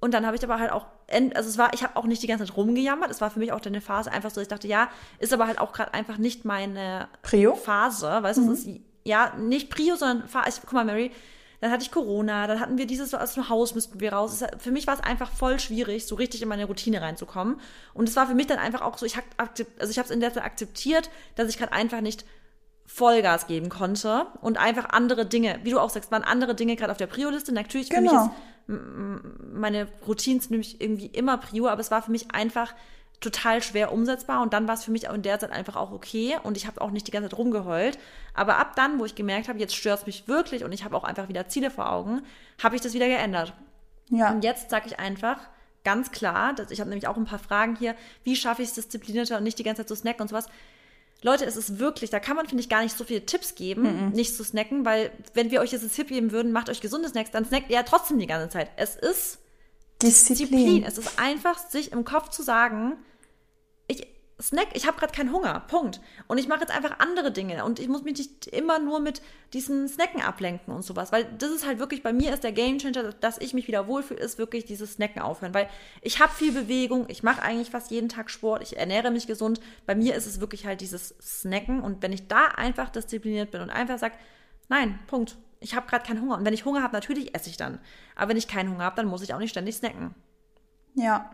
[SPEAKER 1] Und dann habe ich aber halt auch, also es war, ich habe auch nicht die ganze Zeit rumgejammert. Es war für mich auch dann eine Phase einfach so, ich dachte, ja, ist aber halt auch gerade einfach nicht meine
[SPEAKER 2] Prio?
[SPEAKER 1] Phase, weißt du, es ist ja nicht Prio, sondern Phase. Ich, guck mal, Mary, dann hatte ich Corona, dann hatten wir dieses so aus dem Haus müssten wir raus. Für mich war es einfach voll schwierig, so richtig in meine Routine reinzukommen. Und es war für mich dann einfach auch so, ich hab, akzep- also ich habe es in der Zeit akzeptiert, dass ich gerade einfach nicht Vollgas geben konnte und einfach andere Dinge, wie du auch sagst, waren andere Dinge gerade auf der Prio-Liste. Natürlich für mich
[SPEAKER 2] Genau.
[SPEAKER 1] ist meine Routinen sind nämlich irgendwie immer Prio, aber es war für mich einfach total schwer umsetzbar und dann war es für mich auch in der Zeit einfach auch okay und ich habe auch nicht die ganze Zeit rumgeheult. Aber ab dann, wo ich gemerkt habe, jetzt stört es mich wirklich und ich habe auch einfach wieder Ziele vor Augen, habe ich das wieder geändert.
[SPEAKER 2] Ja.
[SPEAKER 1] Und jetzt sage ich einfach ganz klar, dass ich habe nämlich auch ein paar Fragen hier, wie schaffe ich es disziplinierter und nicht die ganze Zeit zu snacken und sowas. Leute, es ist wirklich, da kann man, finde ich, gar nicht so viele Tipps geben, nicht zu snacken, weil wenn wir euch jetzt einen Tipp geben würden, macht euch gesunde Snacks, dann snackt ihr ja trotzdem die ganze Zeit. Es ist
[SPEAKER 2] Disziplin.
[SPEAKER 1] Disziplin. Es ist einfach, sich im Kopf zu sagen, snack, ich habe gerade keinen Hunger, Punkt. Und ich mache jetzt einfach andere Dinge und ich muss mich nicht immer nur mit diesen Snacken ablenken und sowas, weil das ist halt wirklich, bei mir ist der Gamechanger, dass ich mich wieder wohlfühle, ist wirklich dieses Snacken aufhören, weil ich habe viel Bewegung, ich mache eigentlich fast jeden Tag Sport, ich ernähre mich gesund. Bei mir ist es wirklich halt dieses Snacken und wenn ich da einfach diszipliniert bin und einfach sage, nein, Punkt. Ich habe gerade keinen Hunger. Und wenn ich Hunger habe, natürlich esse ich dann. Aber wenn ich keinen Hunger habe, dann muss ich auch nicht ständig snacken.
[SPEAKER 2] Ja.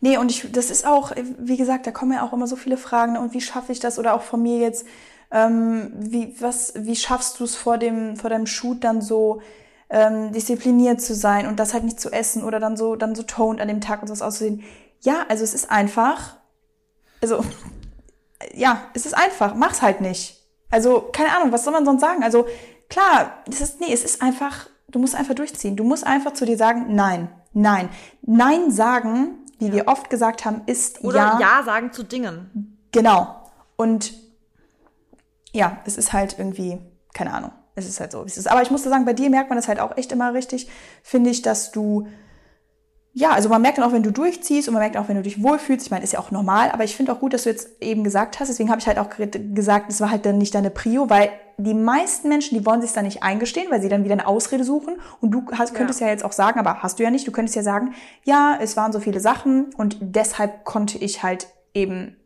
[SPEAKER 2] Nee, und ich, das ist auch, wie gesagt, da kommen ja auch immer so viele Fragen. ne, Und wie schaffe ich das? Oder auch von mir jetzt, ähm, wie, was, wie schaffst du es vor dem, vor deinem Shoot dann so ähm, diszipliniert zu sein und das halt nicht zu essen oder dann so, dann so toned an dem Tag und sowas auszusehen? Ja, also es ist einfach, also, *laughs* ja, es ist einfach, mach's halt nicht. Also, keine Ahnung, was soll man sonst sagen? Also, klar, das ist, nee, es ist einfach, du musst einfach durchziehen. Du musst einfach zu dir sagen, nein, nein. Nein sagen, wie wir oft gesagt haben, ist
[SPEAKER 1] Oder
[SPEAKER 2] ja,
[SPEAKER 1] ja, sagen zu Dingen.
[SPEAKER 2] genau. Und ja, es ist halt irgendwie, keine Ahnung, es ist halt so, wie es ist. Aber ich muss sagen, bei dir merkt man das halt auch echt immer richtig, finde ich, dass du ja, also man merkt dann auch, wenn du durchziehst und man merkt auch, wenn du dich wohlfühlst. Ich meine, ist ja auch normal, aber ich finde auch gut, dass du jetzt eben gesagt hast. Deswegen habe ich halt auch ge- gesagt, es war halt dann nicht deine Prio, weil die meisten Menschen, die wollen sich dann nicht eingestehen, weil sie dann wieder eine Ausrede suchen. Und du hast, könntest ja. jetzt auch sagen, aber hast du ja nicht, du könntest ja sagen, ja, es waren so viele Sachen und deshalb konnte ich halt eben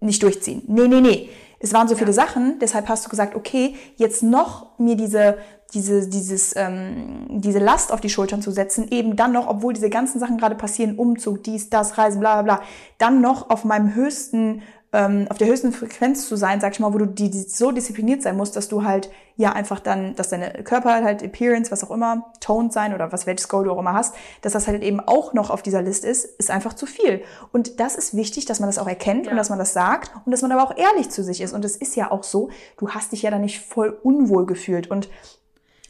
[SPEAKER 2] nicht durchziehen. Nee, nee, nee. Es waren so viele Sachen, deshalb hast du gesagt, okay, jetzt noch mir diese, diese, dieses, ähm, diese Last auf die Schultern zu setzen, eben dann noch, obwohl diese ganzen Sachen gerade passieren, Umzug, dies, das, Reisen, bla bla bla, dann noch auf meinem höchsten, ähm, auf der höchsten Frequenz zu sein, sag ich mal, wo du die, die so diszipliniert sein musst, dass du halt ja einfach dann, dass deine Körper halt Appearance, was auch immer, toned sein oder was welches Goal du auch immer hast, dass das halt eben auch noch auf dieser Liste ist, ist einfach zu viel. Und das ist wichtig, dass man das auch erkennt
[SPEAKER 1] Ja.
[SPEAKER 2] und dass man das sagt und dass man aber auch ehrlich zu sich ist. Und es ist ja auch so, du hast dich ja dann nicht voll unwohl gefühlt und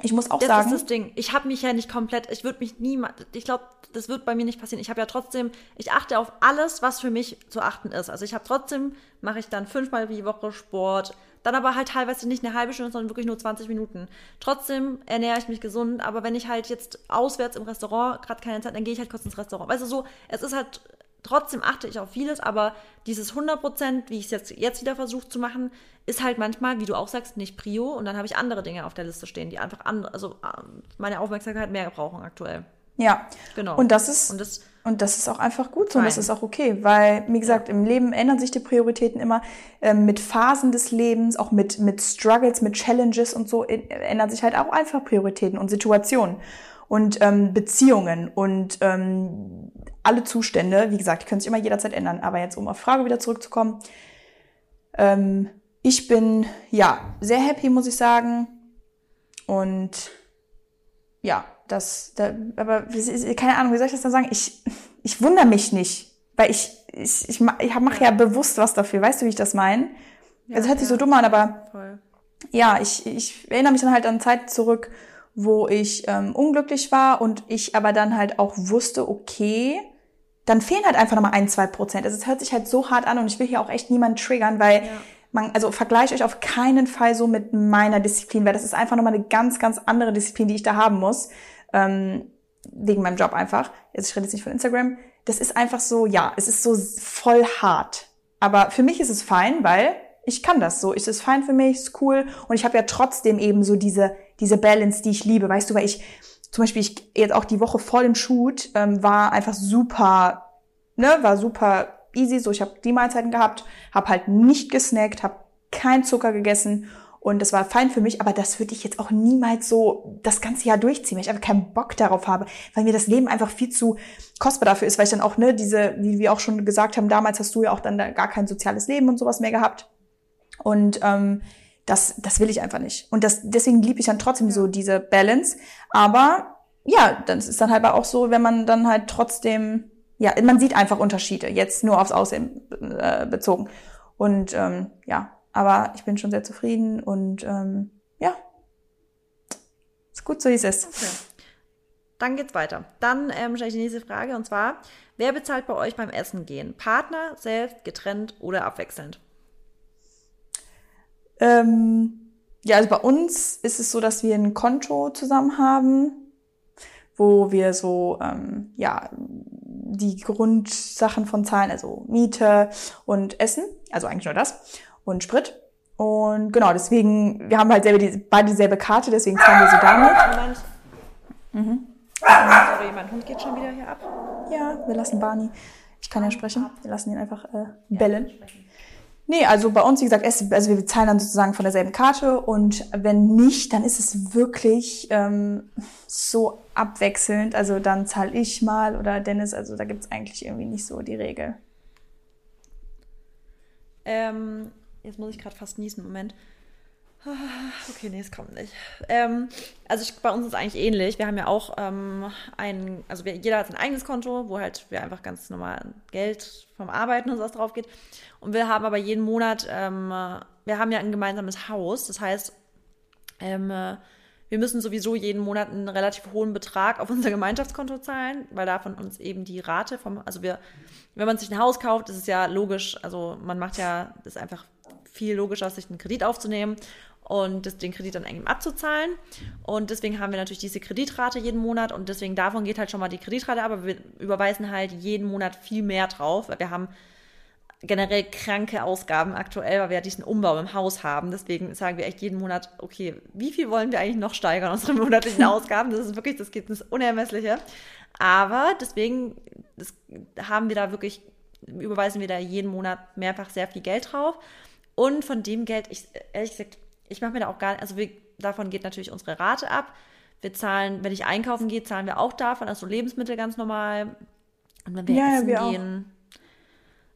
[SPEAKER 2] ich muss auch
[SPEAKER 1] Das
[SPEAKER 2] sagen,
[SPEAKER 1] ist das Ding. Ich habe mich ja nicht komplett, ich würde mich niemals, ich glaube, das wird bei mir nicht passieren. Ich habe ja trotzdem, ich achte auf alles, was für mich zu achten ist. Also ich habe trotzdem, mache ich dann fünfmal die Woche Sport, dann aber halt teilweise nicht eine halbe Stunde, sondern wirklich nur 20 Minuten. Trotzdem ernähre ich mich gesund, aber wenn ich halt jetzt auswärts im Restaurant gerade keine Zeit, dann gehe ich halt kurz ins Restaurant. Weißt du, so, es ist halt, trotzdem achte ich auf vieles, aber dieses 100 Prozent, wie ich es jetzt, jetzt wieder versuche zu machen, ist halt manchmal, wie du auch sagst, nicht Prio und dann habe ich andere Dinge auf der Liste stehen, die einfach andere, also ähm, meine Aufmerksamkeit mehr brauchen aktuell.
[SPEAKER 2] Ja.
[SPEAKER 1] Genau.
[SPEAKER 2] Und das ist,
[SPEAKER 1] Und das,
[SPEAKER 2] und das ist auch einfach gut so und das ist auch okay, weil, wie gesagt, im Leben ändern sich die Prioritäten immer ähm, mit Phasen des Lebens, auch mit, mit Struggles, mit Challenges und so ä- ändern sich halt auch einfach Prioritäten und Situationen und ähm, Beziehungen und ähm, alle Zustände, wie gesagt, die können sich immer jederzeit ändern. Aber jetzt, um auf Frage wieder zurückzukommen, ähm, ich bin, ja, sehr happy, muss ich sagen. Und ja, das, da, aber keine Ahnung, wie soll ich das dann sagen? Ich, ich wundere mich nicht, weil ich, ich, ich, ich mache ja bewusst was dafür. Weißt du, wie ich das meine?
[SPEAKER 1] Ja,
[SPEAKER 2] Es hört sich
[SPEAKER 1] ja.
[SPEAKER 2] so dumm an, aber
[SPEAKER 1] voll.
[SPEAKER 2] ja, ich, ich erinnere mich dann halt an Zeit zurück, wo ich ähm, unglücklich war und ich aber dann halt auch wusste, okay, dann fehlen halt einfach nochmal ein, zwei Prozent. Also es hört sich halt so hart an und ich will hier auch echt niemanden triggern, weil
[SPEAKER 1] Ja.
[SPEAKER 2] man, also vergleicht euch auf keinen Fall so mit meiner Disziplin, weil das ist einfach nochmal eine ganz, ganz andere Disziplin, die ich da haben muss. Ähm, wegen meinem Job einfach. Jetzt ich rede jetzt nicht von Instagram. Das ist einfach so, ja, es ist so voll hart. Aber für mich ist es fein, weil ich kann das so. Es ist fein für mich, ist cool. Und ich habe ja trotzdem eben so diese, diese Balance, die ich liebe. Weißt du, weil ich, zum Beispiel, ich jetzt auch die Woche vor dem Shoot, ähm, war einfach super, ne, war super easy. So, ich habe die Mahlzeiten gehabt, habe halt nicht gesnackt, habe kein Zucker gegessen und das war fein für mich, aber das würde ich jetzt auch niemals so das ganze Jahr durchziehen, weil ich einfach keinen Bock darauf habe, weil mir das Leben einfach viel zu kostbar dafür ist, weil ich dann auch, ne, diese, wie wir auch schon gesagt haben, damals hast du ja auch dann da gar kein soziales Leben und sowas mehr gehabt. Und ähm, das, das will ich einfach nicht. Und das, deswegen liebe ich dann trotzdem so diese Balance. Aber ja, das ist dann halt auch so, wenn man dann halt trotzdem, ja, man sieht einfach Unterschiede, jetzt nur aufs Aussehen äh, bezogen. Und ähm, ja, aber ich bin schon sehr zufrieden und ähm, ja, ist gut so, wie es ist.
[SPEAKER 1] Okay. Dann geht's weiter. Dann ähm, stelle ich die nächste Frage und zwar: Wer bezahlt bei euch beim Essen gehen? Partner, selbst, getrennt oder abwechselnd?
[SPEAKER 2] Ähm, ja, also bei uns ist es so, dass wir ein Konto zusammen haben, wo wir so, ähm, ja, die Grundsachen von zahlen, also Miete und Essen, also eigentlich nur das und Sprit. Und genau, deswegen, wir haben halt selber die, beide dieselbe Karte, deswegen zahlen wir sie damit.
[SPEAKER 1] Mhm. Sorry, mein Hund geht schon wieder hier ab.
[SPEAKER 2] Ja, wir lassen Barney, ich kann ja sprechen, wir lassen ihn einfach äh, bellen. Nee, also bei uns, wie gesagt, es, also wir zahlen dann sozusagen von derselben Karte und wenn nicht, dann ist es wirklich ähm, so abwechselnd. Also dann zahle ich mal oder Dennis, also da gibt's eigentlich irgendwie nicht so die Regel.
[SPEAKER 1] Ähm, jetzt muss ich gerade fast niesen, Moment. Ah, Okay, nee, es kommt nicht. Ähm, also ich, bei uns ist es eigentlich ähnlich. Wir haben ja auch ähm, ein, also wir, jeder hat sein eigenes Konto, wo halt wir einfach ganz normal Geld vom Arbeiten und sowas drauf geht. Und wir haben aber jeden Monat, ähm, wir haben ja ein gemeinsames Haus. Das heißt, ähm, äh, wir müssen sowieso jeden Monat einen relativ hohen Betrag auf unser Gemeinschaftskonto zahlen, weil da von uns eben die Rate vom, also wir, wenn man sich ein Haus kauft, ist es ja logisch, also man macht ja, das ist einfach viel logischer, sich einen Kredit aufzunehmen und das, den Kredit dann eben abzuzahlen. Und deswegen haben wir natürlich diese Kreditrate jeden Monat und deswegen davon geht halt schon mal die Kreditrate ab, aber wir überweisen halt jeden Monat viel mehr drauf, weil wir haben generell kranke Ausgaben aktuell, weil wir ja diesen Umbau im Haus haben. Deswegen sagen wir echt jeden Monat, okay, wie viel wollen wir eigentlich noch steigern, unsere *laughs* monatlichen Ausgaben? Das ist wirklich, das geht ins Unermessliche. Aber deswegen das haben wir da wirklich, überweisen wir da jeden Monat mehrfach sehr viel Geld drauf. Und von dem Geld, ich, ehrlich gesagt, ich mache mir da auch gar nicht, also wir, davon geht natürlich unsere Rate ab. Wir zahlen, wenn ich einkaufen gehe, zahlen wir auch davon, also Lebensmittel ganz normal. Und wenn wir
[SPEAKER 2] Ja, ja,
[SPEAKER 1] essen
[SPEAKER 2] wir auch.
[SPEAKER 1] gehen,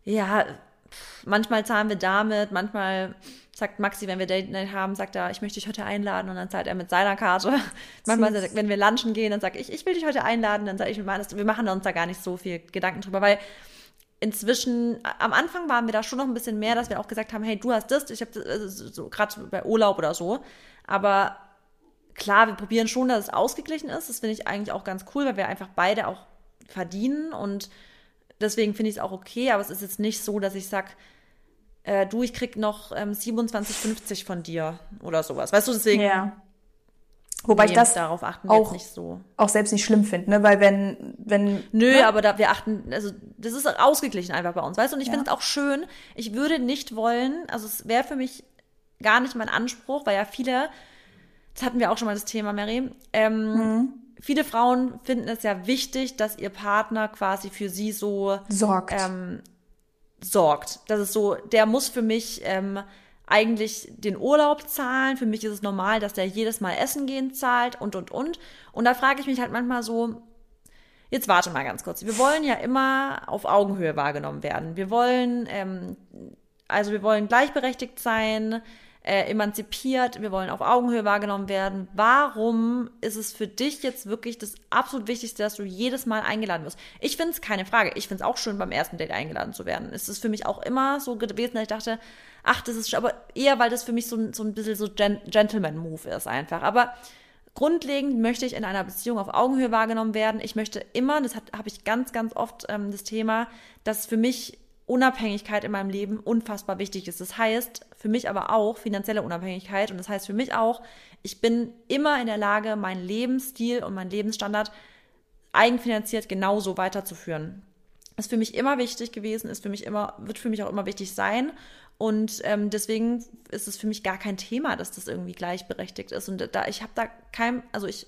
[SPEAKER 1] ja, pff, manchmal zahlen wir damit, manchmal sagt Maxi, wenn wir Date Night haben, sagt er, ich möchte dich heute einladen und dann zahlt er mit seiner Karte. *laughs* Manchmal, sagt- wenn wir lunchen gehen, dann sage ich, ich will dich heute einladen, dann sage ich mit meiner. Wir machen uns da gar nicht so viel Gedanken drüber, weil inzwischen, am Anfang waren wir da schon noch ein bisschen mehr, dass wir auch gesagt haben, hey, du hast das, ich habe das, so, so gerade bei Urlaub oder so. Aber klar, wir probieren schon, dass es ausgeglichen ist. Das finde ich eigentlich auch ganz cool, weil wir einfach beide auch verdienen und deswegen finde ich es auch okay, aber es ist jetzt nicht so, dass ich sage, äh, du, ich krieg noch ähm, 27,50 von dir oder sowas. Weißt du, deswegen
[SPEAKER 2] Ja. Wobei ich
[SPEAKER 1] nee,
[SPEAKER 2] das
[SPEAKER 1] darauf achten
[SPEAKER 2] auch-
[SPEAKER 1] nicht so.
[SPEAKER 2] auch selbst nicht schlimm finde, ne? Weil wenn, wenn.
[SPEAKER 1] Nö,
[SPEAKER 2] ne?
[SPEAKER 1] aber da wir achten, also das ist ausgeglichen einfach bei uns, weißt du? Und ich
[SPEAKER 2] Ja.
[SPEAKER 1] finde es auch schön. Ich würde nicht wollen, also es wäre für mich gar nicht mein Anspruch, weil ja viele, das hatten wir auch schon mal das Thema, Mary, ähm, viele Frauen finden es ja wichtig, dass ihr Partner quasi für sie so
[SPEAKER 2] sorgt.
[SPEAKER 1] Ähm, sorgt. Das ist so, der muss für mich ähm, eigentlich den Urlaub zahlen. Für mich ist es normal, dass der jedes Mal Essen gehen zahlt und und und. Und da frage ich mich halt manchmal so, jetzt warte mal ganz kurz. Wir wollen ja immer auf Augenhöhe wahrgenommen werden. Wir wollen, ähm, also wir wollen gleichberechtigt sein äh, emanzipiert, wir wollen auf Augenhöhe wahrgenommen werden. Warum ist es für dich jetzt wirklich das absolut Wichtigste, dass du jedes Mal eingeladen wirst? Ich finde es keine Frage. Ich finde es auch schön, beim ersten Date eingeladen zu werden. Es ist für mich auch immer so gewesen, dass ich dachte, ach, das ist aber eher, weil das für mich so, so ein bisschen so Gen Gentleman-Move ist einfach. Aber grundlegend möchte ich in einer Beziehung auf Augenhöhe wahrgenommen werden. Ich möchte immer, das habe ich ganz, ganz oft ähm, das Thema, dass für mich Unabhängigkeit in meinem Leben unfassbar wichtig ist. Das heißt für mich aber auch finanzielle Unabhängigkeit und das heißt für mich auch, ich bin immer in der Lage, meinen Lebensstil und meinen Lebensstandard eigenfinanziert genauso weiterzuführen. Ist für mich immer wichtig gewesen, ist für mich immer, wird für mich auch immer wichtig sein. Und ähm, deswegen ist es für mich gar kein Thema, dass das irgendwie gleichberechtigt ist. Und da ich habe da kein, also ich,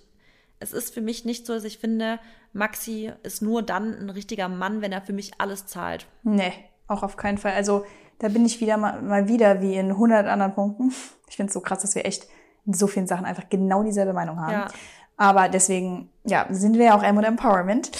[SPEAKER 1] es ist für mich nicht so, dass ich finde, Maxi ist nur dann ein richtiger Mann, wenn er für mich alles zahlt.
[SPEAKER 2] Nee, auch auf keinen Fall. Also da bin ich wieder mal, mal wieder wie in 100 anderen Punkten. Ich finde es so krass, dass wir echt in so vielen Sachen einfach genau dieselbe Meinung haben. Ja. Aber deswegen, ja, sind wir ja auch M und Empowerment.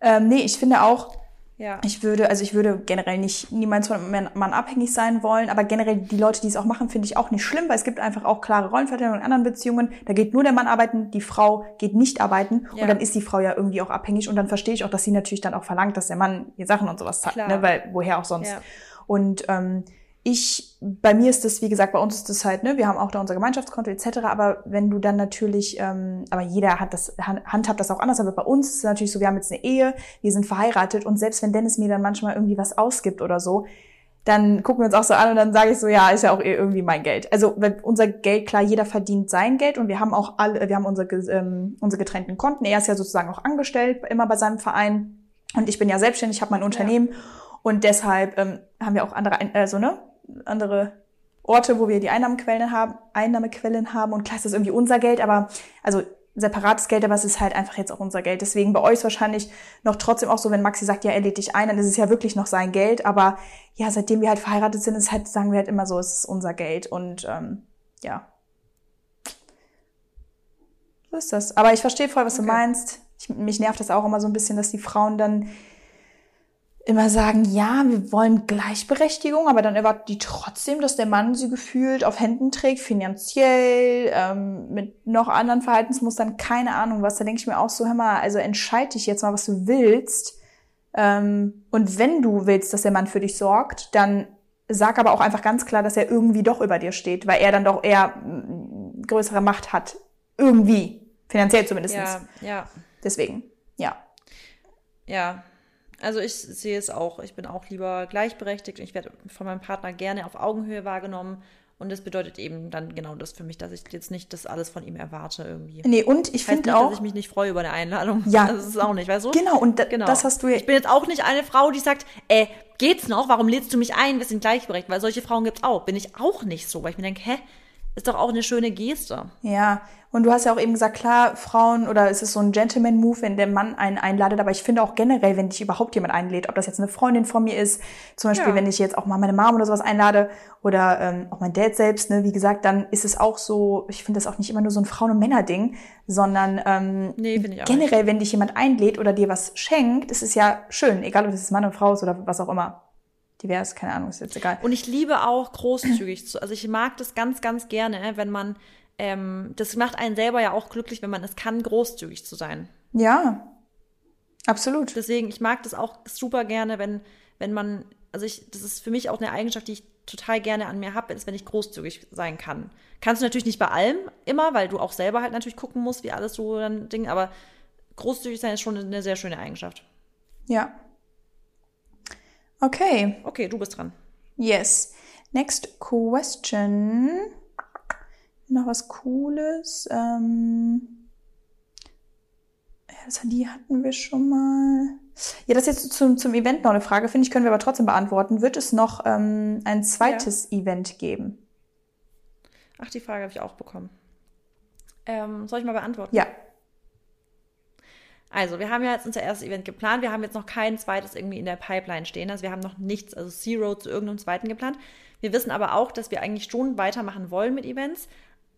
[SPEAKER 2] Ähm, nee, ich finde auch, ja. Ich würde, also ich würde generell nicht niemals von einem Mann abhängig sein wollen, aber generell die Leute, die es auch machen, finde ich auch nicht schlimm, weil es gibt einfach auch klare Rollenverteilungen in anderen Beziehungen. Da geht nur der Mann arbeiten, die Frau geht nicht arbeiten ja. und dann ist die Frau ja irgendwie auch abhängig und dann verstehe ich auch, dass sie natürlich dann auch verlangt, dass der Mann ihr Sachen und sowas zahlt, ne? weil woher auch sonst. Ja. Und ähm, ich, bei mir ist das, wie gesagt, bei uns ist das halt, ne, wir haben auch da unser Gemeinschaftskonto etc., aber wenn du dann natürlich, ähm, aber jeder hat das, handhabt das auch anders, aber bei uns ist es natürlich so, wir haben jetzt eine Ehe, wir sind verheiratet und selbst wenn Dennis mir dann manchmal irgendwie was ausgibt oder so, dann gucken wir uns auch so an und dann sage ich so, ja, ist ja auch irgendwie mein Geld. Also unser Geld, klar, jeder verdient sein Geld und wir haben auch alle, wir haben unsere, ähm, unsere getrennten Konten. Er ist ja sozusagen auch angestellt, immer bei seinem Verein und ich bin ja selbstständig, ich habe mein Unternehmen ja. und deshalb ähm, haben wir auch andere, also ne, andere Orte, wo wir die Einnahmequellen haben, Einnahmequellen haben und klar ist das irgendwie unser Geld, aber also separates Geld, aber es ist halt einfach jetzt auch unser Geld. Deswegen bei euch ist wahrscheinlich noch trotzdem auch so, wenn Maxi sagt, ja, er lädt dich ein, dann ist es ja wirklich noch sein Geld. Aber ja, seitdem wir halt verheiratet sind, ist halt, sagen wir halt immer so, es ist unser Geld. Und ähm, ja. So ist das. Aber ich verstehe voll, was okay. du meinst. Ich, mich nervt das auch immer so ein bisschen, dass die Frauen dann immer sagen, ja, wir wollen Gleichberechtigung, aber dann erwartet die trotzdem, dass der Mann sie gefühlt auf Händen trägt, finanziell, ähm, mit noch anderen Verhaltensmustern, keine Ahnung was. Da denke ich mir auch so, hör mal, also entscheid dich jetzt mal, was du willst. Ähm, und wenn du willst, dass der Mann für dich sorgt, dann sag aber auch einfach ganz klar, dass er irgendwie doch über dir steht, weil er dann doch eher mm, größere Macht hat. Irgendwie. Finanziell zumindest.
[SPEAKER 1] Ja, ja.
[SPEAKER 2] Deswegen, ja.
[SPEAKER 1] Ja, also ich sehe es auch. Ich bin auch lieber gleichberechtigt und ich werde von meinem Partner gerne auf Augenhöhe wahrgenommen. Und das bedeutet eben dann genau das für mich, dass ich jetzt nicht das alles von ihm erwarte irgendwie.
[SPEAKER 2] Nee, und ich finde auch,
[SPEAKER 1] dass ich mich nicht freue über eine Einladung.
[SPEAKER 2] Ja. *laughs*
[SPEAKER 1] Das ist auch nicht, weißt du?
[SPEAKER 2] Genau, und genau. das hast du ja.
[SPEAKER 1] Ich bin jetzt auch nicht eine Frau, die sagt, äh, geht's noch? Warum lädst du mich ein? Wir sind gleichberechtigt, weil solche Frauen gibt's auch. Bin ich auch nicht so, weil ich mir denke, hä? Ist doch auch eine schöne Geste.
[SPEAKER 2] Ja, und du hast ja auch eben gesagt, klar, Frauen oder es ist so ein Gentleman-Move, wenn der Mann einen einladet, aber ich finde auch generell, wenn dich überhaupt jemand einlädt, ob das jetzt eine Freundin von mir ist, zum Beispiel, ja. wenn ich jetzt auch mal meine Mom oder sowas einlade oder ähm, auch mein Dad selbst, ne, wie gesagt, dann ist es auch so, ich finde das auch nicht immer nur so ein Frauen- und Männer-Ding, sondern ähm, nee, ich generell, nicht. wenn dich jemand einlädt oder dir was schenkt, ist es ja schön, egal ob es Mann oder Frau ist oder was auch immer divers, keine Ahnung, ist jetzt egal.
[SPEAKER 1] Und ich liebe auch großzügig zu, also ich mag das ganz, ganz gerne, wenn man, ähm, das macht einen selber ja auch glücklich, wenn man es kann, großzügig zu sein.
[SPEAKER 2] Ja, absolut.
[SPEAKER 1] Deswegen, ich mag das auch super gerne, wenn, wenn man, also ich, das ist für mich auch eine Eigenschaft, die ich total gerne an mir habe, ist, wenn ich großzügig sein kann. Kannst du natürlich nicht bei allem immer, weil du auch selber halt natürlich gucken musst, wie alles so ein Ding, aber großzügig sein ist schon eine sehr schöne Eigenschaft.
[SPEAKER 2] Ja, Okay.
[SPEAKER 1] Okay, du bist dran.
[SPEAKER 2] Yes. Next question. Noch was Cooles. Ähm ja, die hatten wir schon mal. Ja, das ist jetzt zum, zum Event noch eine Frage, finde ich, können wir aber trotzdem beantworten. Wird es noch ähm, ein zweites ja. Event geben?
[SPEAKER 1] Ach, die Frage habe ich auch bekommen. Ähm, soll ich mal beantworten?
[SPEAKER 2] Ja.
[SPEAKER 1] Also, wir haben ja jetzt unser erstes Event geplant. Wir haben jetzt noch kein zweites irgendwie in der Pipeline stehen. Also, wir haben noch nichts, also Zero zu irgendeinem zweiten geplant. Wir wissen aber auch, dass wir eigentlich schon weitermachen wollen mit Events.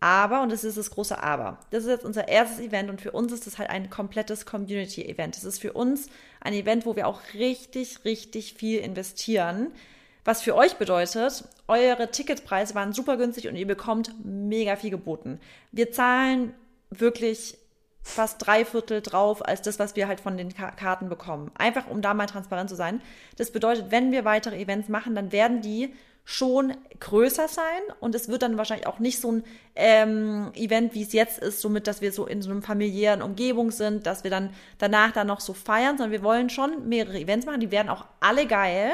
[SPEAKER 1] Aber, und das ist das große Aber, das ist jetzt unser erstes Event und für uns ist das halt ein komplettes Community-Event. Das ist für uns ein Event, wo wir auch richtig, richtig viel investieren. Was für euch bedeutet, eure Ticketpreise waren super günstig und ihr bekommt mega viel geboten. Wir zahlen wirklich fast drei Viertel drauf als das, was wir halt von den Karten bekommen. Einfach um da mal transparent zu sein. Das bedeutet, wenn wir weitere Events machen, dann werden die schon größer sein und es wird dann wahrscheinlich auch nicht so ein ähm, Event, wie es jetzt ist, somit, dass wir so in so einer familiären Umgebung sind, dass wir dann danach dann noch so feiern, sondern wir wollen schon mehrere Events machen, die werden auch alle geil.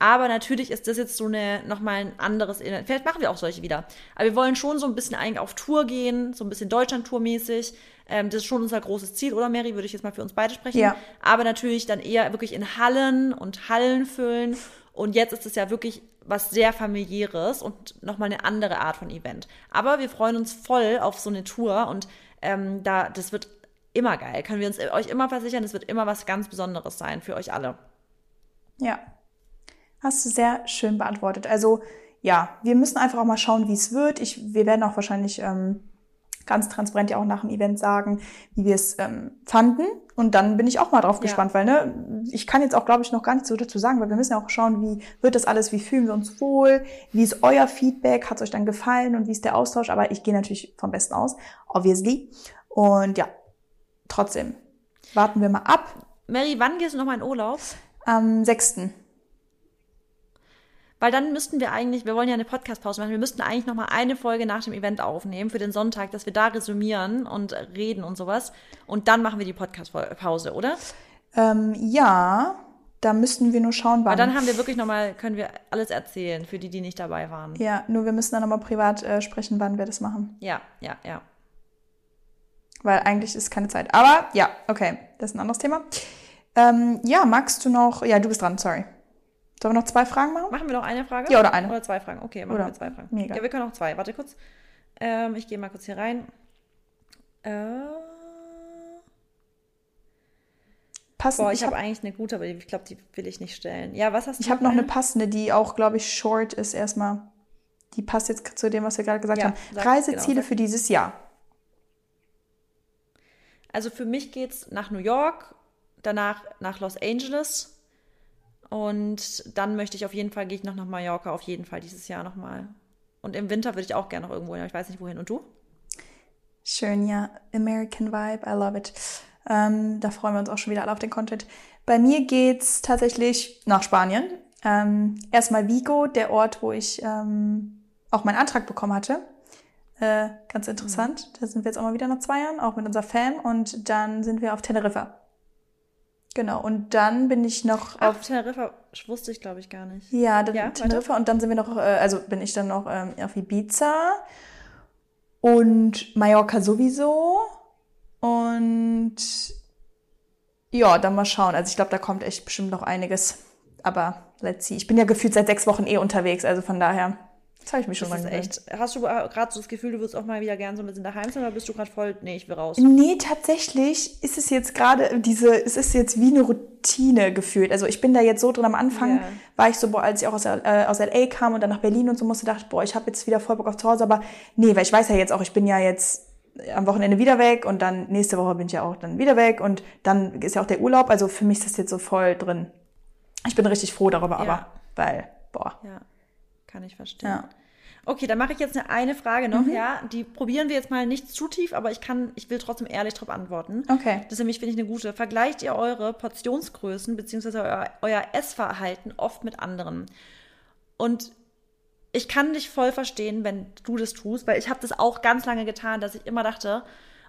[SPEAKER 1] Aber natürlich ist das jetzt so eine, nochmal ein anderes, vielleicht machen wir auch solche wieder. Aber wir wollen schon so ein bisschen eigentlich auf Tour gehen, so ein bisschen Deutschland-Tour-mäßig. Ähm, das ist schon unser großes Ziel, oder Mary? Würde ich jetzt mal für uns beide sprechen. Ja. Aber natürlich dann eher wirklich in Hallen und Hallen füllen. Und jetzt ist es ja wirklich was sehr familiäres und nochmal eine andere Art von Event. Aber wir freuen uns voll auf so eine Tour und ähm, da, das wird immer geil. Können wir uns euch immer versichern, es wird immer was ganz Besonderes sein für euch alle.
[SPEAKER 2] Ja, hast du sehr schön beantwortet. Also ja, wir müssen einfach auch mal schauen, wie es wird. Ich, wir werden auch wahrscheinlich ähm, ganz transparent ja auch nach dem Event sagen, wie wir es ähm, fanden. Und dann bin ich auch mal drauf gespannt, ja. weil ne, ich kann jetzt auch, glaube ich, noch gar nichts so dazu sagen, weil wir müssen ja auch schauen, wie wird das alles, wie fühlen wir uns wohl, wie ist euer Feedback, hat es euch dann gefallen und wie ist der Austausch. Aber ich gehe natürlich vom Besten aus, obviously. Und ja, trotzdem, warten wir mal ab.
[SPEAKER 1] Mary, wann gehst du nochmal in Urlaub?
[SPEAKER 2] Am 6.
[SPEAKER 1] Weil dann müssten wir eigentlich, wir wollen ja eine Podcast-Pause machen, wir müssten eigentlich nochmal eine Folge nach dem Event aufnehmen für den Sonntag, dass wir da resümieren und reden und sowas. Und dann machen wir die Podcast-Pause, oder?
[SPEAKER 2] Ähm, ja, da müssten wir nur schauen,
[SPEAKER 1] wann. Aber dann haben wir wirklich nochmal, können wir alles erzählen für die, die nicht dabei waren.
[SPEAKER 2] Ja, nur wir müssen dann nochmal privat äh, sprechen, wann wir das machen.
[SPEAKER 1] Ja, ja, ja.
[SPEAKER 2] Weil eigentlich ist keine Zeit. Aber ja, okay, das ist ein anderes Thema. Ähm, ja, magst du noch, ja, du bist dran, sorry. Sollen wir noch zwei Fragen machen?
[SPEAKER 1] Machen wir noch eine Frage?
[SPEAKER 2] Ja, oder eine.
[SPEAKER 1] Oder zwei Fragen. Okay, machen
[SPEAKER 2] oder
[SPEAKER 1] wir zwei Fragen.
[SPEAKER 2] Mega.
[SPEAKER 1] Ja, wir können auch zwei. Warte kurz. Ähm, ich gehe mal kurz hier rein. Äh. Passend. Boah, ich, ich habe hab, eigentlich eine gute, aber ich glaube, die will ich nicht stellen. Ja, was hast
[SPEAKER 2] du? Ich habe noch eine passende, die auch, glaube ich, short ist erstmal. Die passt jetzt zu dem, was wir gerade gesagt ja, haben. Sag, Reiseziele genau, für dieses Jahr.
[SPEAKER 1] Also für mich geht es nach New York, danach nach Los Angeles und dann möchte ich auf jeden Fall, gehe ich noch nach Mallorca, auf jeden Fall dieses Jahr nochmal. Und im Winter würde ich auch gerne noch irgendwo hin, aber ich weiß nicht wohin. Und du?
[SPEAKER 2] Schön, ja. American Vibe, I love it. Ähm, da freuen wir uns auch schon wieder alle auf den Content. Bei mir geht's tatsächlich nach Spanien. Ähm, erstmal Vigo, der Ort, wo ich ähm, auch meinen Antrag bekommen hatte. Äh, ganz interessant. Mhm. Da sind wir jetzt auch mal wieder nach zwei Jahren, auch mit unserer Fan. Und dann sind wir auf Teneriffa. Genau, und dann bin ich noch
[SPEAKER 1] Ach, auf Teneriffa wusste ich, glaube ich, gar nicht.
[SPEAKER 2] Ja, dann ja, Teneriffa weiter? und dann sind wir noch, äh, also bin ich dann noch ähm, auf Ibiza und Mallorca sowieso. Und ja, dann mal schauen. Also ich glaube, da kommt echt bestimmt noch einiges. Aber let's see. Ich bin ja gefühlt seit sechs Wochen eh unterwegs, also von daher. Das habe ich mich schon
[SPEAKER 1] das mal echt. Hast du gerade so das Gefühl, du würdest auch mal wieder gern so ein bisschen daheim sein oder bist du gerade voll, nee, ich will raus?
[SPEAKER 2] Nee, tatsächlich ist es jetzt gerade diese, es ist jetzt wie eine Routine gefühlt. Also ich bin da jetzt so drin am Anfang, yeah. war ich so, boah, als ich auch aus, äh, aus LA kam und dann nach Berlin und so musste, dachte, boah, ich habe jetzt wieder voll Bock auf zu Hause, aber nee, weil ich weiß ja jetzt auch, ich bin ja jetzt am Wochenende wieder weg und dann nächste Woche bin ich ja auch dann wieder weg und dann ist ja auch der Urlaub. Also für mich ist das jetzt so voll drin. Ich bin richtig froh darüber, ja. aber, weil, boah.
[SPEAKER 1] Ja. Kann ich verstehen. Ja. Okay, dann mache ich jetzt eine, eine Frage noch, mhm. ja. Die probieren wir jetzt mal nicht zu tief, aber ich kann, ich will trotzdem ehrlich drauf antworten.
[SPEAKER 2] Okay.
[SPEAKER 1] Das ist nämlich, finde ich, eine gute. Vergleicht ihr eure Portionsgrößen bzw. Euer, euer Essverhalten oft mit anderen? Und ich kann dich voll verstehen, wenn du das tust, weil ich habe das auch ganz lange getan, dass ich immer dachte,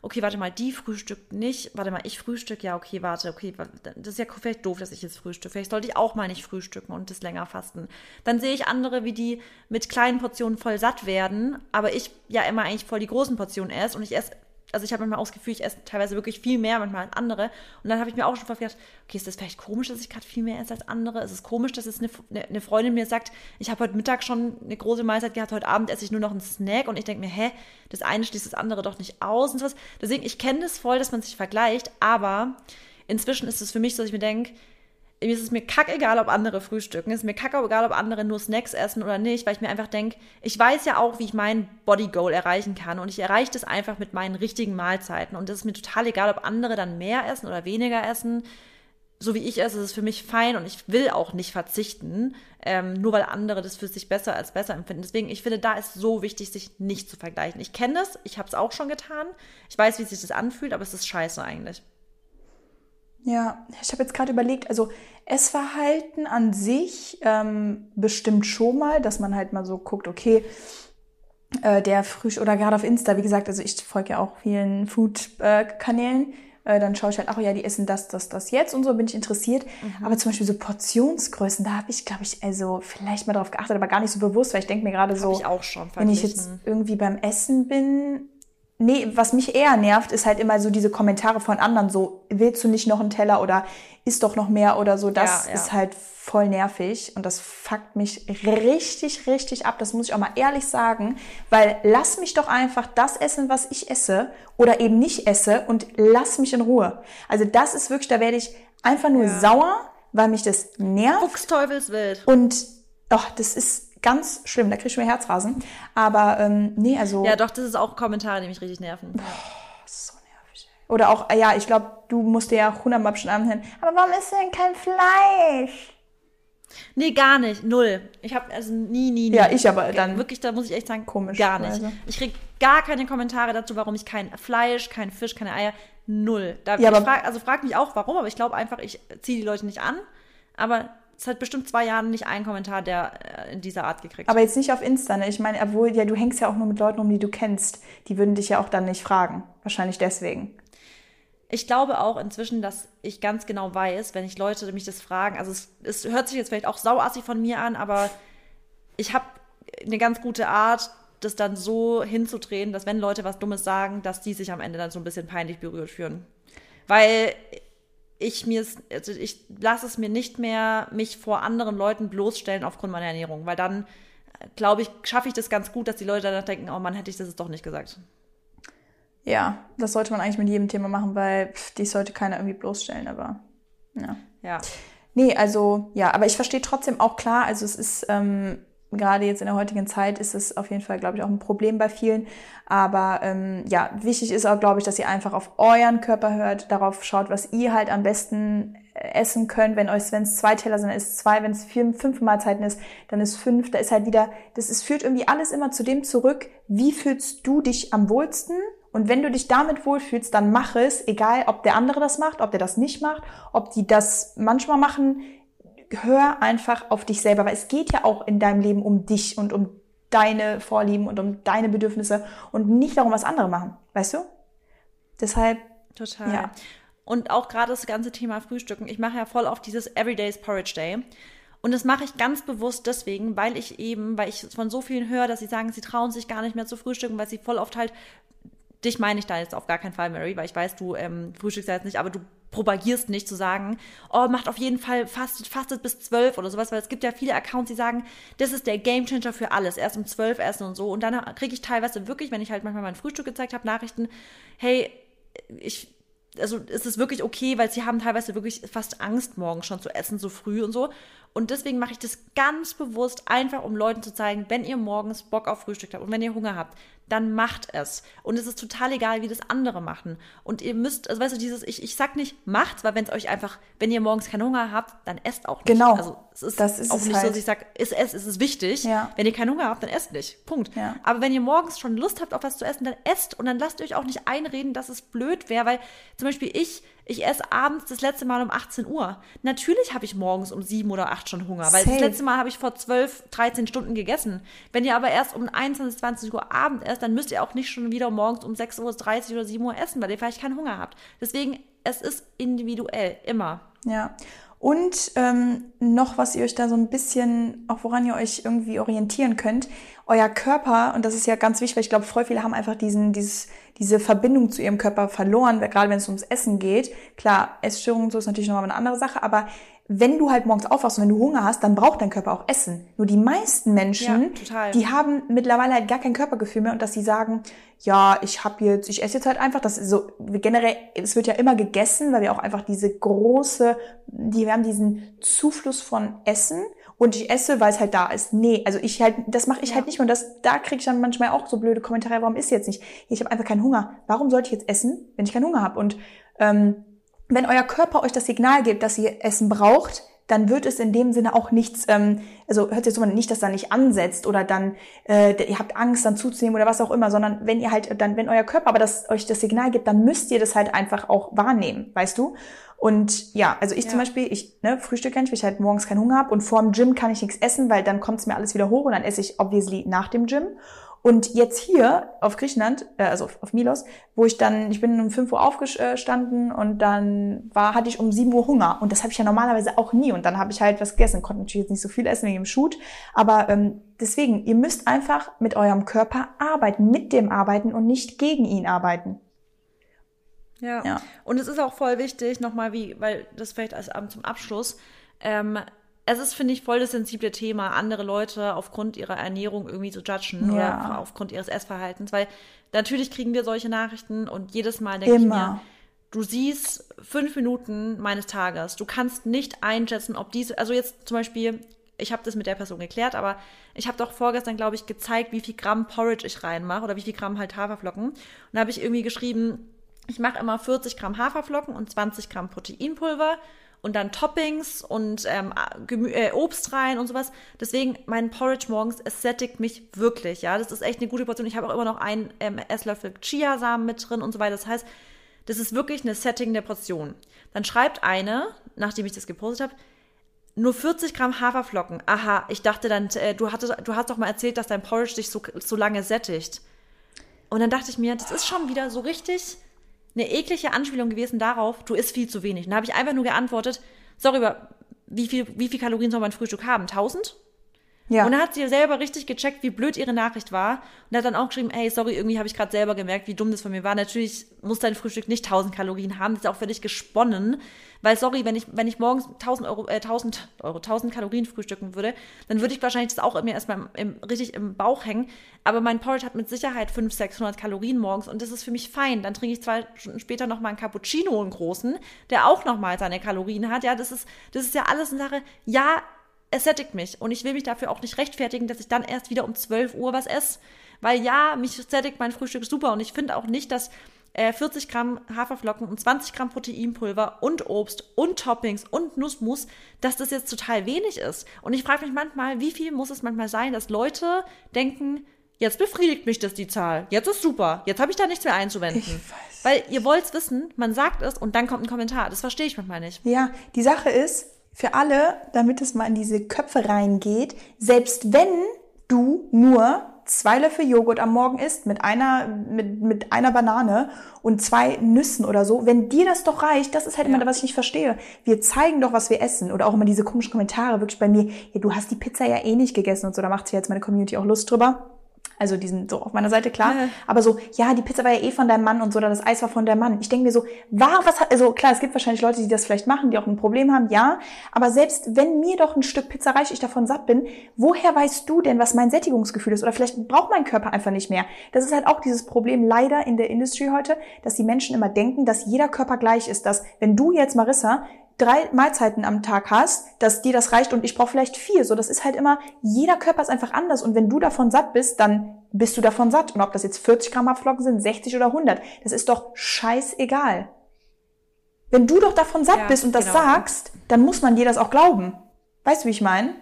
[SPEAKER 1] okay, warte mal, die frühstückt nicht, warte mal, ich frühstück, ja, okay, warte, okay, das ist ja vielleicht doof, dass ich jetzt frühstücke. Vielleicht sollte ich auch mal nicht frühstücken und das länger fasten. Dann sehe ich andere, wie die mit kleinen Portionen voll satt werden, aber ich ja immer eigentlich voll die großen Portionen esse und ich esse also ich habe manchmal auch das Gefühl, ich esse teilweise wirklich viel mehr manchmal als andere. Und dann habe ich mir auch schon gedacht, okay, ist das vielleicht komisch, dass ich gerade viel mehr esse als andere? Ist es komisch, dass jetzt eine, eine Freundin mir sagt, ich habe heute Mittag schon eine große Mahlzeit gehabt, heute Abend esse ich nur noch einen Snack und ich denke mir, hä, das eine schließt das andere doch nicht aus und sowas. Deswegen, ich kenne das voll, dass man sich vergleicht, aber inzwischen ist es für mich so, dass ich mir denke, mir ist es mir kackegal, ob andere frühstücken. Es ist mir kackegal, ob andere nur Snacks essen oder nicht, weil ich mir einfach denke, ich weiß ja auch, wie ich mein Body Goal erreichen kann und ich erreiche das einfach mit meinen richtigen Mahlzeiten und es ist mir total egal, ob andere dann mehr essen oder weniger essen. So wie ich esse, ist es für mich fein und ich will auch nicht verzichten, ähm, nur weil andere das für sich besser als besser empfinden. Deswegen, ich finde, da ist so wichtig, sich nicht zu vergleichen. Ich kenne das, ich habe es auch schon getan. Ich weiß, wie sich das anfühlt, aber es ist scheiße eigentlich.
[SPEAKER 2] Ja, ich habe jetzt gerade überlegt, also Essverhalten an sich ähm, bestimmt schon mal, dass man halt mal so guckt, okay, äh, der frisch oder gerade auf Insta, wie gesagt, also ich folge ja auch vielen Food-Kanälen, äh, dann schaue ich halt, ach ja, die essen das, das, das jetzt und so bin ich interessiert. Mhm. Aber zum Beispiel so Portionsgrößen, da habe ich, glaube ich, also vielleicht mal drauf geachtet, aber gar nicht so bewusst, weil ich denke mir gerade so,
[SPEAKER 1] ich auch schon
[SPEAKER 2] wenn ich jetzt irgendwie beim Essen bin, Nee, was mich eher nervt, ist halt immer so diese Kommentare von anderen, so, willst du nicht noch einen Teller oder isst doch noch mehr oder so. Das ja, ja. ist halt voll nervig und das fuckt mich richtig, richtig ab. Das muss ich auch mal ehrlich sagen, weil lass mich doch einfach das essen, was ich esse oder eben nicht esse und lass mich in Ruhe. Also das ist wirklich, da werde ich einfach nur ja. sauer, weil mich das nervt.
[SPEAKER 1] Fuchsteufelswild.
[SPEAKER 2] Und, ach, das ist, ganz schlimm, da krieg ich mir Herzrasen. Aber ähm, nee, also.
[SPEAKER 1] Ja, doch, das ist auch Kommentare, die mich richtig nerven.
[SPEAKER 2] Boah, so nervig. Oder auch, ja, ich glaube, du musst dir ja hundertmal schon anhören. Aber warum isst du denn kein Fleisch?
[SPEAKER 1] Nee, gar nicht. Null. Ich habe also nie, nie, nie.
[SPEAKER 2] Ja, ich aber dann.
[SPEAKER 1] Wirklich, da muss ich echt sagen, komisch. Gar nicht. Also. Ich krieg gar keine Kommentare dazu, warum ich kein Fleisch, kein Fisch, keine Eier. Null. Da, ja, aber frag, also frag mich auch, warum, aber ich glaube einfach, ich ziehe die Leute nicht an. Aber es hat bestimmt zwei Jahren nicht einen Kommentar, der äh, in dieser Art gekriegt
[SPEAKER 2] Aber jetzt nicht auf Insta, ne? Ich meine, obwohl, ja, du hängst ja auch nur mit Leuten um, die du kennst. Die würden dich ja auch dann nicht fragen. Wahrscheinlich deswegen.
[SPEAKER 1] Ich glaube auch inzwischen, dass ich ganz genau weiß, wenn ich Leute mich das fragen, also es, es hört sich jetzt vielleicht auch sauassig von mir an, aber ich habe eine ganz gute Art, das dann so hinzudrehen, dass wenn Leute was Dummes sagen, dass die sich am Ende dann so ein bisschen peinlich berührt fühlen. Weil ich mir also ich lasse es mir nicht mehr mich vor anderen Leuten bloßstellen aufgrund meiner Ernährung, weil dann glaube ich, schaffe ich das ganz gut, dass die Leute danach denken, oh Mann, hätte ich das jetzt doch nicht gesagt.
[SPEAKER 2] Ja, das sollte man eigentlich mit jedem Thema machen, weil pff, die sollte keiner irgendwie bloßstellen, aber ja.
[SPEAKER 1] Ja.
[SPEAKER 2] Nee, also ja, aber ich verstehe trotzdem auch klar, also es ist ähm, gerade jetzt in der heutigen Zeit ist es auf jeden Fall, glaube ich, auch ein Problem bei vielen. Aber ähm, ja, wichtig ist auch, glaube ich, dass ihr einfach auf euren Körper hört, darauf schaut, was ihr halt am besten äh, essen könnt. Wenn euch, wenn es zwei Teller sind, ist zwei. Wenn es vier, fünf Mahlzeiten ist, dann ist fünf. Da ist halt wieder, das ist, führt irgendwie alles immer zu dem zurück, wie fühlst du dich am wohlsten? Und wenn du dich damit wohlfühlst, dann mach es, egal ob der andere das macht, ob der das nicht macht, ob die das manchmal machen, hör einfach auf dich selber, weil es geht ja auch in deinem Leben um dich und um deine Vorlieben und um deine Bedürfnisse und nicht darum, was andere machen, weißt du? Deshalb.
[SPEAKER 1] Total. Ja. Und auch gerade das ganze Thema Frühstücken. Ich mache ja voll auf dieses Everyday's Porridge Day. Und das mache ich ganz bewusst deswegen, weil ich eben, weil ich von so vielen höre, dass sie sagen, sie trauen sich gar nicht mehr zu frühstücken, weil sie voll oft halt, dich meine ich da jetzt auf gar keinen Fall, Mary, weil ich weiß, du ähm, frühstückst ja jetzt nicht, aber du propagierst nicht zu sagen, oh, macht auf jeden Fall fastet, fastet bis zwölf oder sowas, weil es gibt ja viele Accounts, die sagen, das ist der Gamechanger für alles, erst um zwölf essen und so. Und dann kriege ich teilweise wirklich, wenn ich halt manchmal mein Frühstück gezeigt habe, Nachrichten, hey, ich also ist es wirklich okay, weil sie haben teilweise wirklich fast Angst, morgen schon zu essen, so früh und so. Und deswegen mache ich das ganz bewusst, einfach um Leuten zu zeigen, wenn ihr morgens Bock auf Frühstück habt und wenn ihr Hunger habt, dann macht es. Und es ist total egal, wie das andere machen. Und ihr müsst, also weißt du, dieses, ich, ich sag nicht, macht's, weil wenn es euch einfach, wenn ihr morgens keinen Hunger habt, dann esst auch nicht.
[SPEAKER 2] Genau.
[SPEAKER 1] Also es ist,
[SPEAKER 2] das ist
[SPEAKER 1] auch nicht
[SPEAKER 2] halt.
[SPEAKER 1] so, dass ich sag, es, es, es ist wichtig.
[SPEAKER 2] Ja.
[SPEAKER 1] Wenn ihr keinen Hunger habt, dann esst nicht. Punkt.
[SPEAKER 2] Ja.
[SPEAKER 1] Aber wenn ihr morgens schon Lust habt auf was zu essen, dann esst und dann lasst euch auch nicht einreden, dass es blöd wäre, weil zum Beispiel ich, ich esse abends das letzte Mal um 18 Uhr. Natürlich habe ich morgens um 7 oder 8 schon Hunger, weil
[SPEAKER 2] Safe.
[SPEAKER 1] das letzte Mal habe ich vor 12, 13 Stunden gegessen. Wenn ihr aber erst um 21, 20 Uhr Abend esst, dann müsst ihr auch nicht schon wieder morgens um 6.30 Uhr oder 7 Uhr essen, weil ihr vielleicht keinen Hunger habt. Deswegen, es ist individuell, immer.
[SPEAKER 2] Ja. Und ähm, noch, was ihr euch da so ein bisschen, auch woran ihr euch irgendwie orientieren könnt, euer Körper, und das ist ja ganz wichtig, weil ich glaube, voll viele haben einfach diesen, dieses, diese Verbindung zu ihrem Körper verloren, gerade wenn es ums Essen geht. Klar, Essstörungen so ist natürlich nochmal eine andere Sache, aber wenn du halt morgens aufwachst und wenn du Hunger hast, dann braucht dein Körper auch Essen. Nur die meisten Menschen, ja, die haben mittlerweile halt gar kein Körpergefühl mehr und dass sie sagen, ja, ich habe jetzt, ich esse jetzt halt einfach, das ist so generell, es wird ja immer gegessen, weil wir auch einfach diese große, die wir haben diesen Zufluss von Essen und ich esse, weil es halt da ist. Nee, also ich halt, das mache ich ja. halt nicht mehr und das, da kriege ich dann manchmal auch so blöde Kommentare, warum isst ihr jetzt nicht? Ich habe einfach keinen Hunger. Warum sollte ich jetzt essen, wenn ich keinen Hunger habe? Und ähm, wenn euer Körper euch das Signal gibt, dass ihr Essen braucht, dann wird es in dem Sinne auch nichts, ähm, also hört jetzt so nicht, dass da nicht ansetzt oder dann äh, ihr habt Angst, dann zuzunehmen oder was auch immer, sondern wenn ihr halt dann, wenn euer Körper aber das euch das Signal gibt, dann müsst ihr das halt einfach auch wahrnehmen, weißt du? Und ja, also ich ja. zum Beispiel, ich ne, frühstücke nicht, weil ich halt morgens keinen Hunger habe und vor dem Gym kann ich nichts essen, weil dann kommt es mir alles wieder hoch und dann esse ich obviously nach dem Gym. Und jetzt hier auf Griechenland, äh, also auf, auf Milos, wo ich dann, ich bin um 5 Uhr aufgestanden und dann war, hatte ich um 7 Uhr Hunger. Und das habe ich ja normalerweise auch nie. Und dann habe ich halt was gegessen. Konnte natürlich jetzt nicht so viel essen wegen dem Shoot. Aber ähm, deswegen, ihr müsst einfach mit eurem Körper arbeiten, mit dem arbeiten und nicht gegen ihn arbeiten.
[SPEAKER 1] Ja. ja. Und es ist auch voll wichtig, nochmal wie, weil das vielleicht als Abend zum Abschluss, ähm, es ist, finde ich, voll das sensible Thema, andere Leute aufgrund ihrer Ernährung irgendwie zu judgen ja. oder aufgrund ihres Essverhaltens, weil natürlich kriegen wir solche Nachrichten und jedes Mal denke ich mir, du siehst fünf Minuten meines Tages, du kannst nicht einschätzen, ob diese, also jetzt zum Beispiel, ich habe das mit der Person geklärt, aber ich habe doch vorgestern, glaube ich, gezeigt, wie viel Gramm Porridge ich reinmache oder wie viel Gramm halt Haferflocken. Und da habe ich irgendwie geschrieben, ich mache immer 40 Gramm Haferflocken und 20 Gramm Proteinpulver und dann Toppings und ähm, äh, Obst rein und sowas. Deswegen mein Porridge morgens, es sättigt mich wirklich, ja. Das ist echt eine gute Portion. Ich habe auch immer noch einen ähm, Esslöffel Chiasamen mit drin und so weiter. Das heißt, das ist wirklich eine Setting Portion. Dann schreibt eine, nachdem ich das gepostet habe, nur 40 Gramm Haferflocken. Aha, ich dachte dann, äh, du, hattest, du hast doch mal erzählt, dass dein Porridge dich so, so lange sättigt. Und dann dachte ich mir, das ist schon wieder so richtig eine eklige Anspielung gewesen darauf, du isst viel zu wenig. Und da habe ich einfach nur geantwortet, sorry, aber wie viel, wie viel Kalorien soll mein Frühstück haben? 1000? Ja. Und dann hat sie selber richtig gecheckt, wie blöd ihre Nachricht war. Und hat dann auch geschrieben, hey, sorry, irgendwie habe ich gerade selber gemerkt, wie dumm das von mir war. Natürlich muss dein Frühstück nicht 1000 Kalorien haben. Das ist auch für dich gesponnen. Weil, sorry, wenn ich, wenn ich morgens 1000 Euro, äh, 1000 Euro, 1000 Kalorien frühstücken würde, dann würde ich wahrscheinlich das auch mir erstmal im, richtig im Bauch hängen. Aber mein Porridge hat mit Sicherheit 500, 600 Kalorien morgens und das ist für mich fein. Dann trinke ich zwei Stunden später nochmal einen Cappuccino, einen großen, der auch nochmal seine Kalorien hat. Ja, das ist, das ist ja alles eine Sache. Ja, sättigt mich. Und ich will mich dafür auch nicht rechtfertigen, dass ich dann erst wieder um 12 Uhr was esse. Weil ja, mich sättigt mein Frühstück super. Und ich finde auch nicht, dass äh, 40 Gramm Haferflocken und 20 Gramm Proteinpulver und Obst und Toppings und Nussmus, dass das jetzt total wenig ist. Und ich frage mich manchmal, wie viel muss es manchmal sein, dass Leute denken, jetzt befriedigt mich das die Zahl. Jetzt ist super. Jetzt habe ich da nichts mehr einzuwenden. Ich weiß. Weil ihr wollt es wissen, man sagt es und dann kommt ein Kommentar. Das verstehe ich manchmal nicht.
[SPEAKER 2] Ja, die Sache ist, für alle, damit es mal in diese Köpfe reingeht, selbst wenn du nur zwei Löffel Joghurt am Morgen isst mit einer, mit, mit einer Banane und zwei Nüssen oder so, wenn dir das doch reicht, das ist halt ja. immer, was ich nicht verstehe. Wir zeigen doch, was wir essen. Oder auch immer diese komischen Kommentare wirklich bei mir, ja, du hast die Pizza ja eh nicht gegessen und so, da macht sich jetzt meine Community auch Lust drüber. Also die sind so auf meiner Seite, klar. Ja. Aber so, ja, die Pizza war ja eh von deinem Mann und so, oder das Eis war von deinem Mann. Ich denke mir so, war, was hat, also klar, es gibt wahrscheinlich Leute, die das vielleicht machen, die auch ein Problem haben, ja. Aber selbst wenn mir doch ein Stück Pizza reicht, ich davon satt bin, woher weißt du denn, was mein Sättigungsgefühl ist? Oder vielleicht braucht mein Körper einfach nicht mehr. Das ist halt auch dieses Problem leider in der Industry heute, dass die Menschen immer denken, dass jeder Körper gleich ist. Dass wenn du jetzt, Marissa, drei Mahlzeiten am Tag hast, dass dir das reicht und ich brauche vielleicht vier. So, das ist halt immer, jeder Körper ist einfach anders und wenn du davon satt bist, dann bist du davon satt. Und ob das jetzt 40 Gramm Haferflocken sind, 60 oder 100, das ist doch scheißegal. Wenn du doch davon satt ja, bist und das genau. sagst, dann muss man dir das auch glauben. Weißt du, wie ich meine?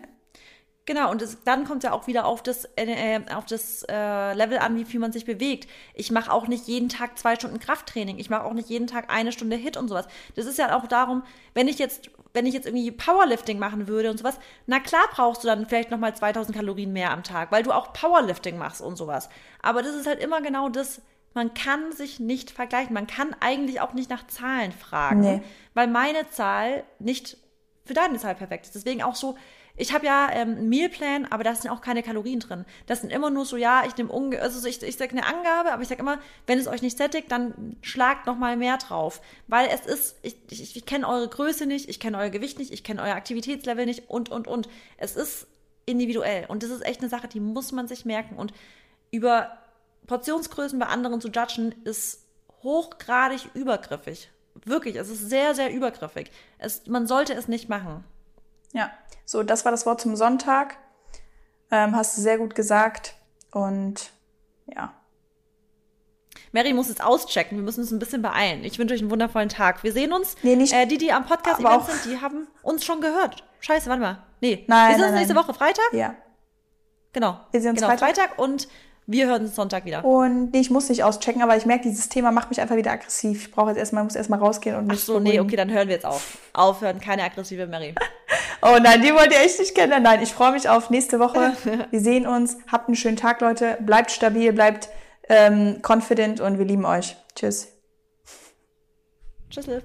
[SPEAKER 1] Genau, und das, dann kommt ja auch wieder auf das, äh, äh, auf das äh, Level an, wie viel man sich bewegt. Ich mache auch nicht jeden Tag zwei Stunden Krafttraining. Ich mache auch nicht jeden Tag eine Stunde Hit und sowas. Das ist ja auch darum, wenn ich jetzt, wenn ich jetzt irgendwie Powerlifting machen würde und sowas, na klar brauchst du dann vielleicht nochmal 2000 Kalorien mehr am Tag, weil du auch Powerlifting machst und sowas. Aber das ist halt immer genau das, man kann sich nicht vergleichen. Man kann eigentlich auch nicht nach Zahlen fragen, nee. weil meine Zahl nicht für deine Zahl perfekt ist. Deswegen auch so, ich habe ja ähm, Mealplan, aber da sind auch keine Kalorien drin. Das sind immer nur so, ja, ich nehme unge also ich, ich sage eine Angabe, aber ich sage immer, wenn es euch nicht sättigt, dann schlagt noch mal mehr drauf, weil es ist, ich, ich, ich kenne eure Größe nicht, ich kenne euer Gewicht nicht, ich kenne euer Aktivitätslevel nicht und und und. Es ist individuell und das ist echt eine Sache, die muss man sich merken und über Portionsgrößen bei anderen zu judgen ist hochgradig übergriffig. Wirklich, es ist sehr, sehr übergriffig. Es, man sollte es nicht machen.
[SPEAKER 2] Ja, so, das war das Wort zum Sonntag. Ähm, hast du sehr gut gesagt. Und ja.
[SPEAKER 1] Mary muss jetzt auschecken. Wir müssen uns ein bisschen beeilen. Ich wünsche euch einen wundervollen Tag. Wir sehen uns.
[SPEAKER 2] Nee, nicht.
[SPEAKER 1] Äh, die, die am Podcast-Event sind, die haben uns schon gehört. Scheiße, warte mal. Nee.
[SPEAKER 2] Nein,
[SPEAKER 1] Wir sehen uns nächste
[SPEAKER 2] nein.
[SPEAKER 1] Woche Freitag.
[SPEAKER 2] Ja.
[SPEAKER 1] Genau.
[SPEAKER 2] Wir sehen uns
[SPEAKER 1] genau,
[SPEAKER 2] Freitag.
[SPEAKER 1] Freitag und wir hören uns Sonntag wieder.
[SPEAKER 2] Und nee, ich muss nicht auschecken, aber ich merke, dieses Thema macht mich einfach wieder aggressiv. Ich brauche jetzt erstmal, muss erstmal rausgehen und
[SPEAKER 1] Ach
[SPEAKER 2] mich
[SPEAKER 1] so, nee, okay, dann hören wir jetzt auf. Aufhören, keine aggressive Mary. *laughs*
[SPEAKER 2] Oh nein, die wollt ihr echt nicht kennen. Nein, ich freue mich auf nächste Woche. *laughs* Wir sehen uns. Habt einen schönen Tag, Leute. Bleibt stabil, bleibt ähm, confident und wir lieben euch. Tschüss.
[SPEAKER 1] Tschüss.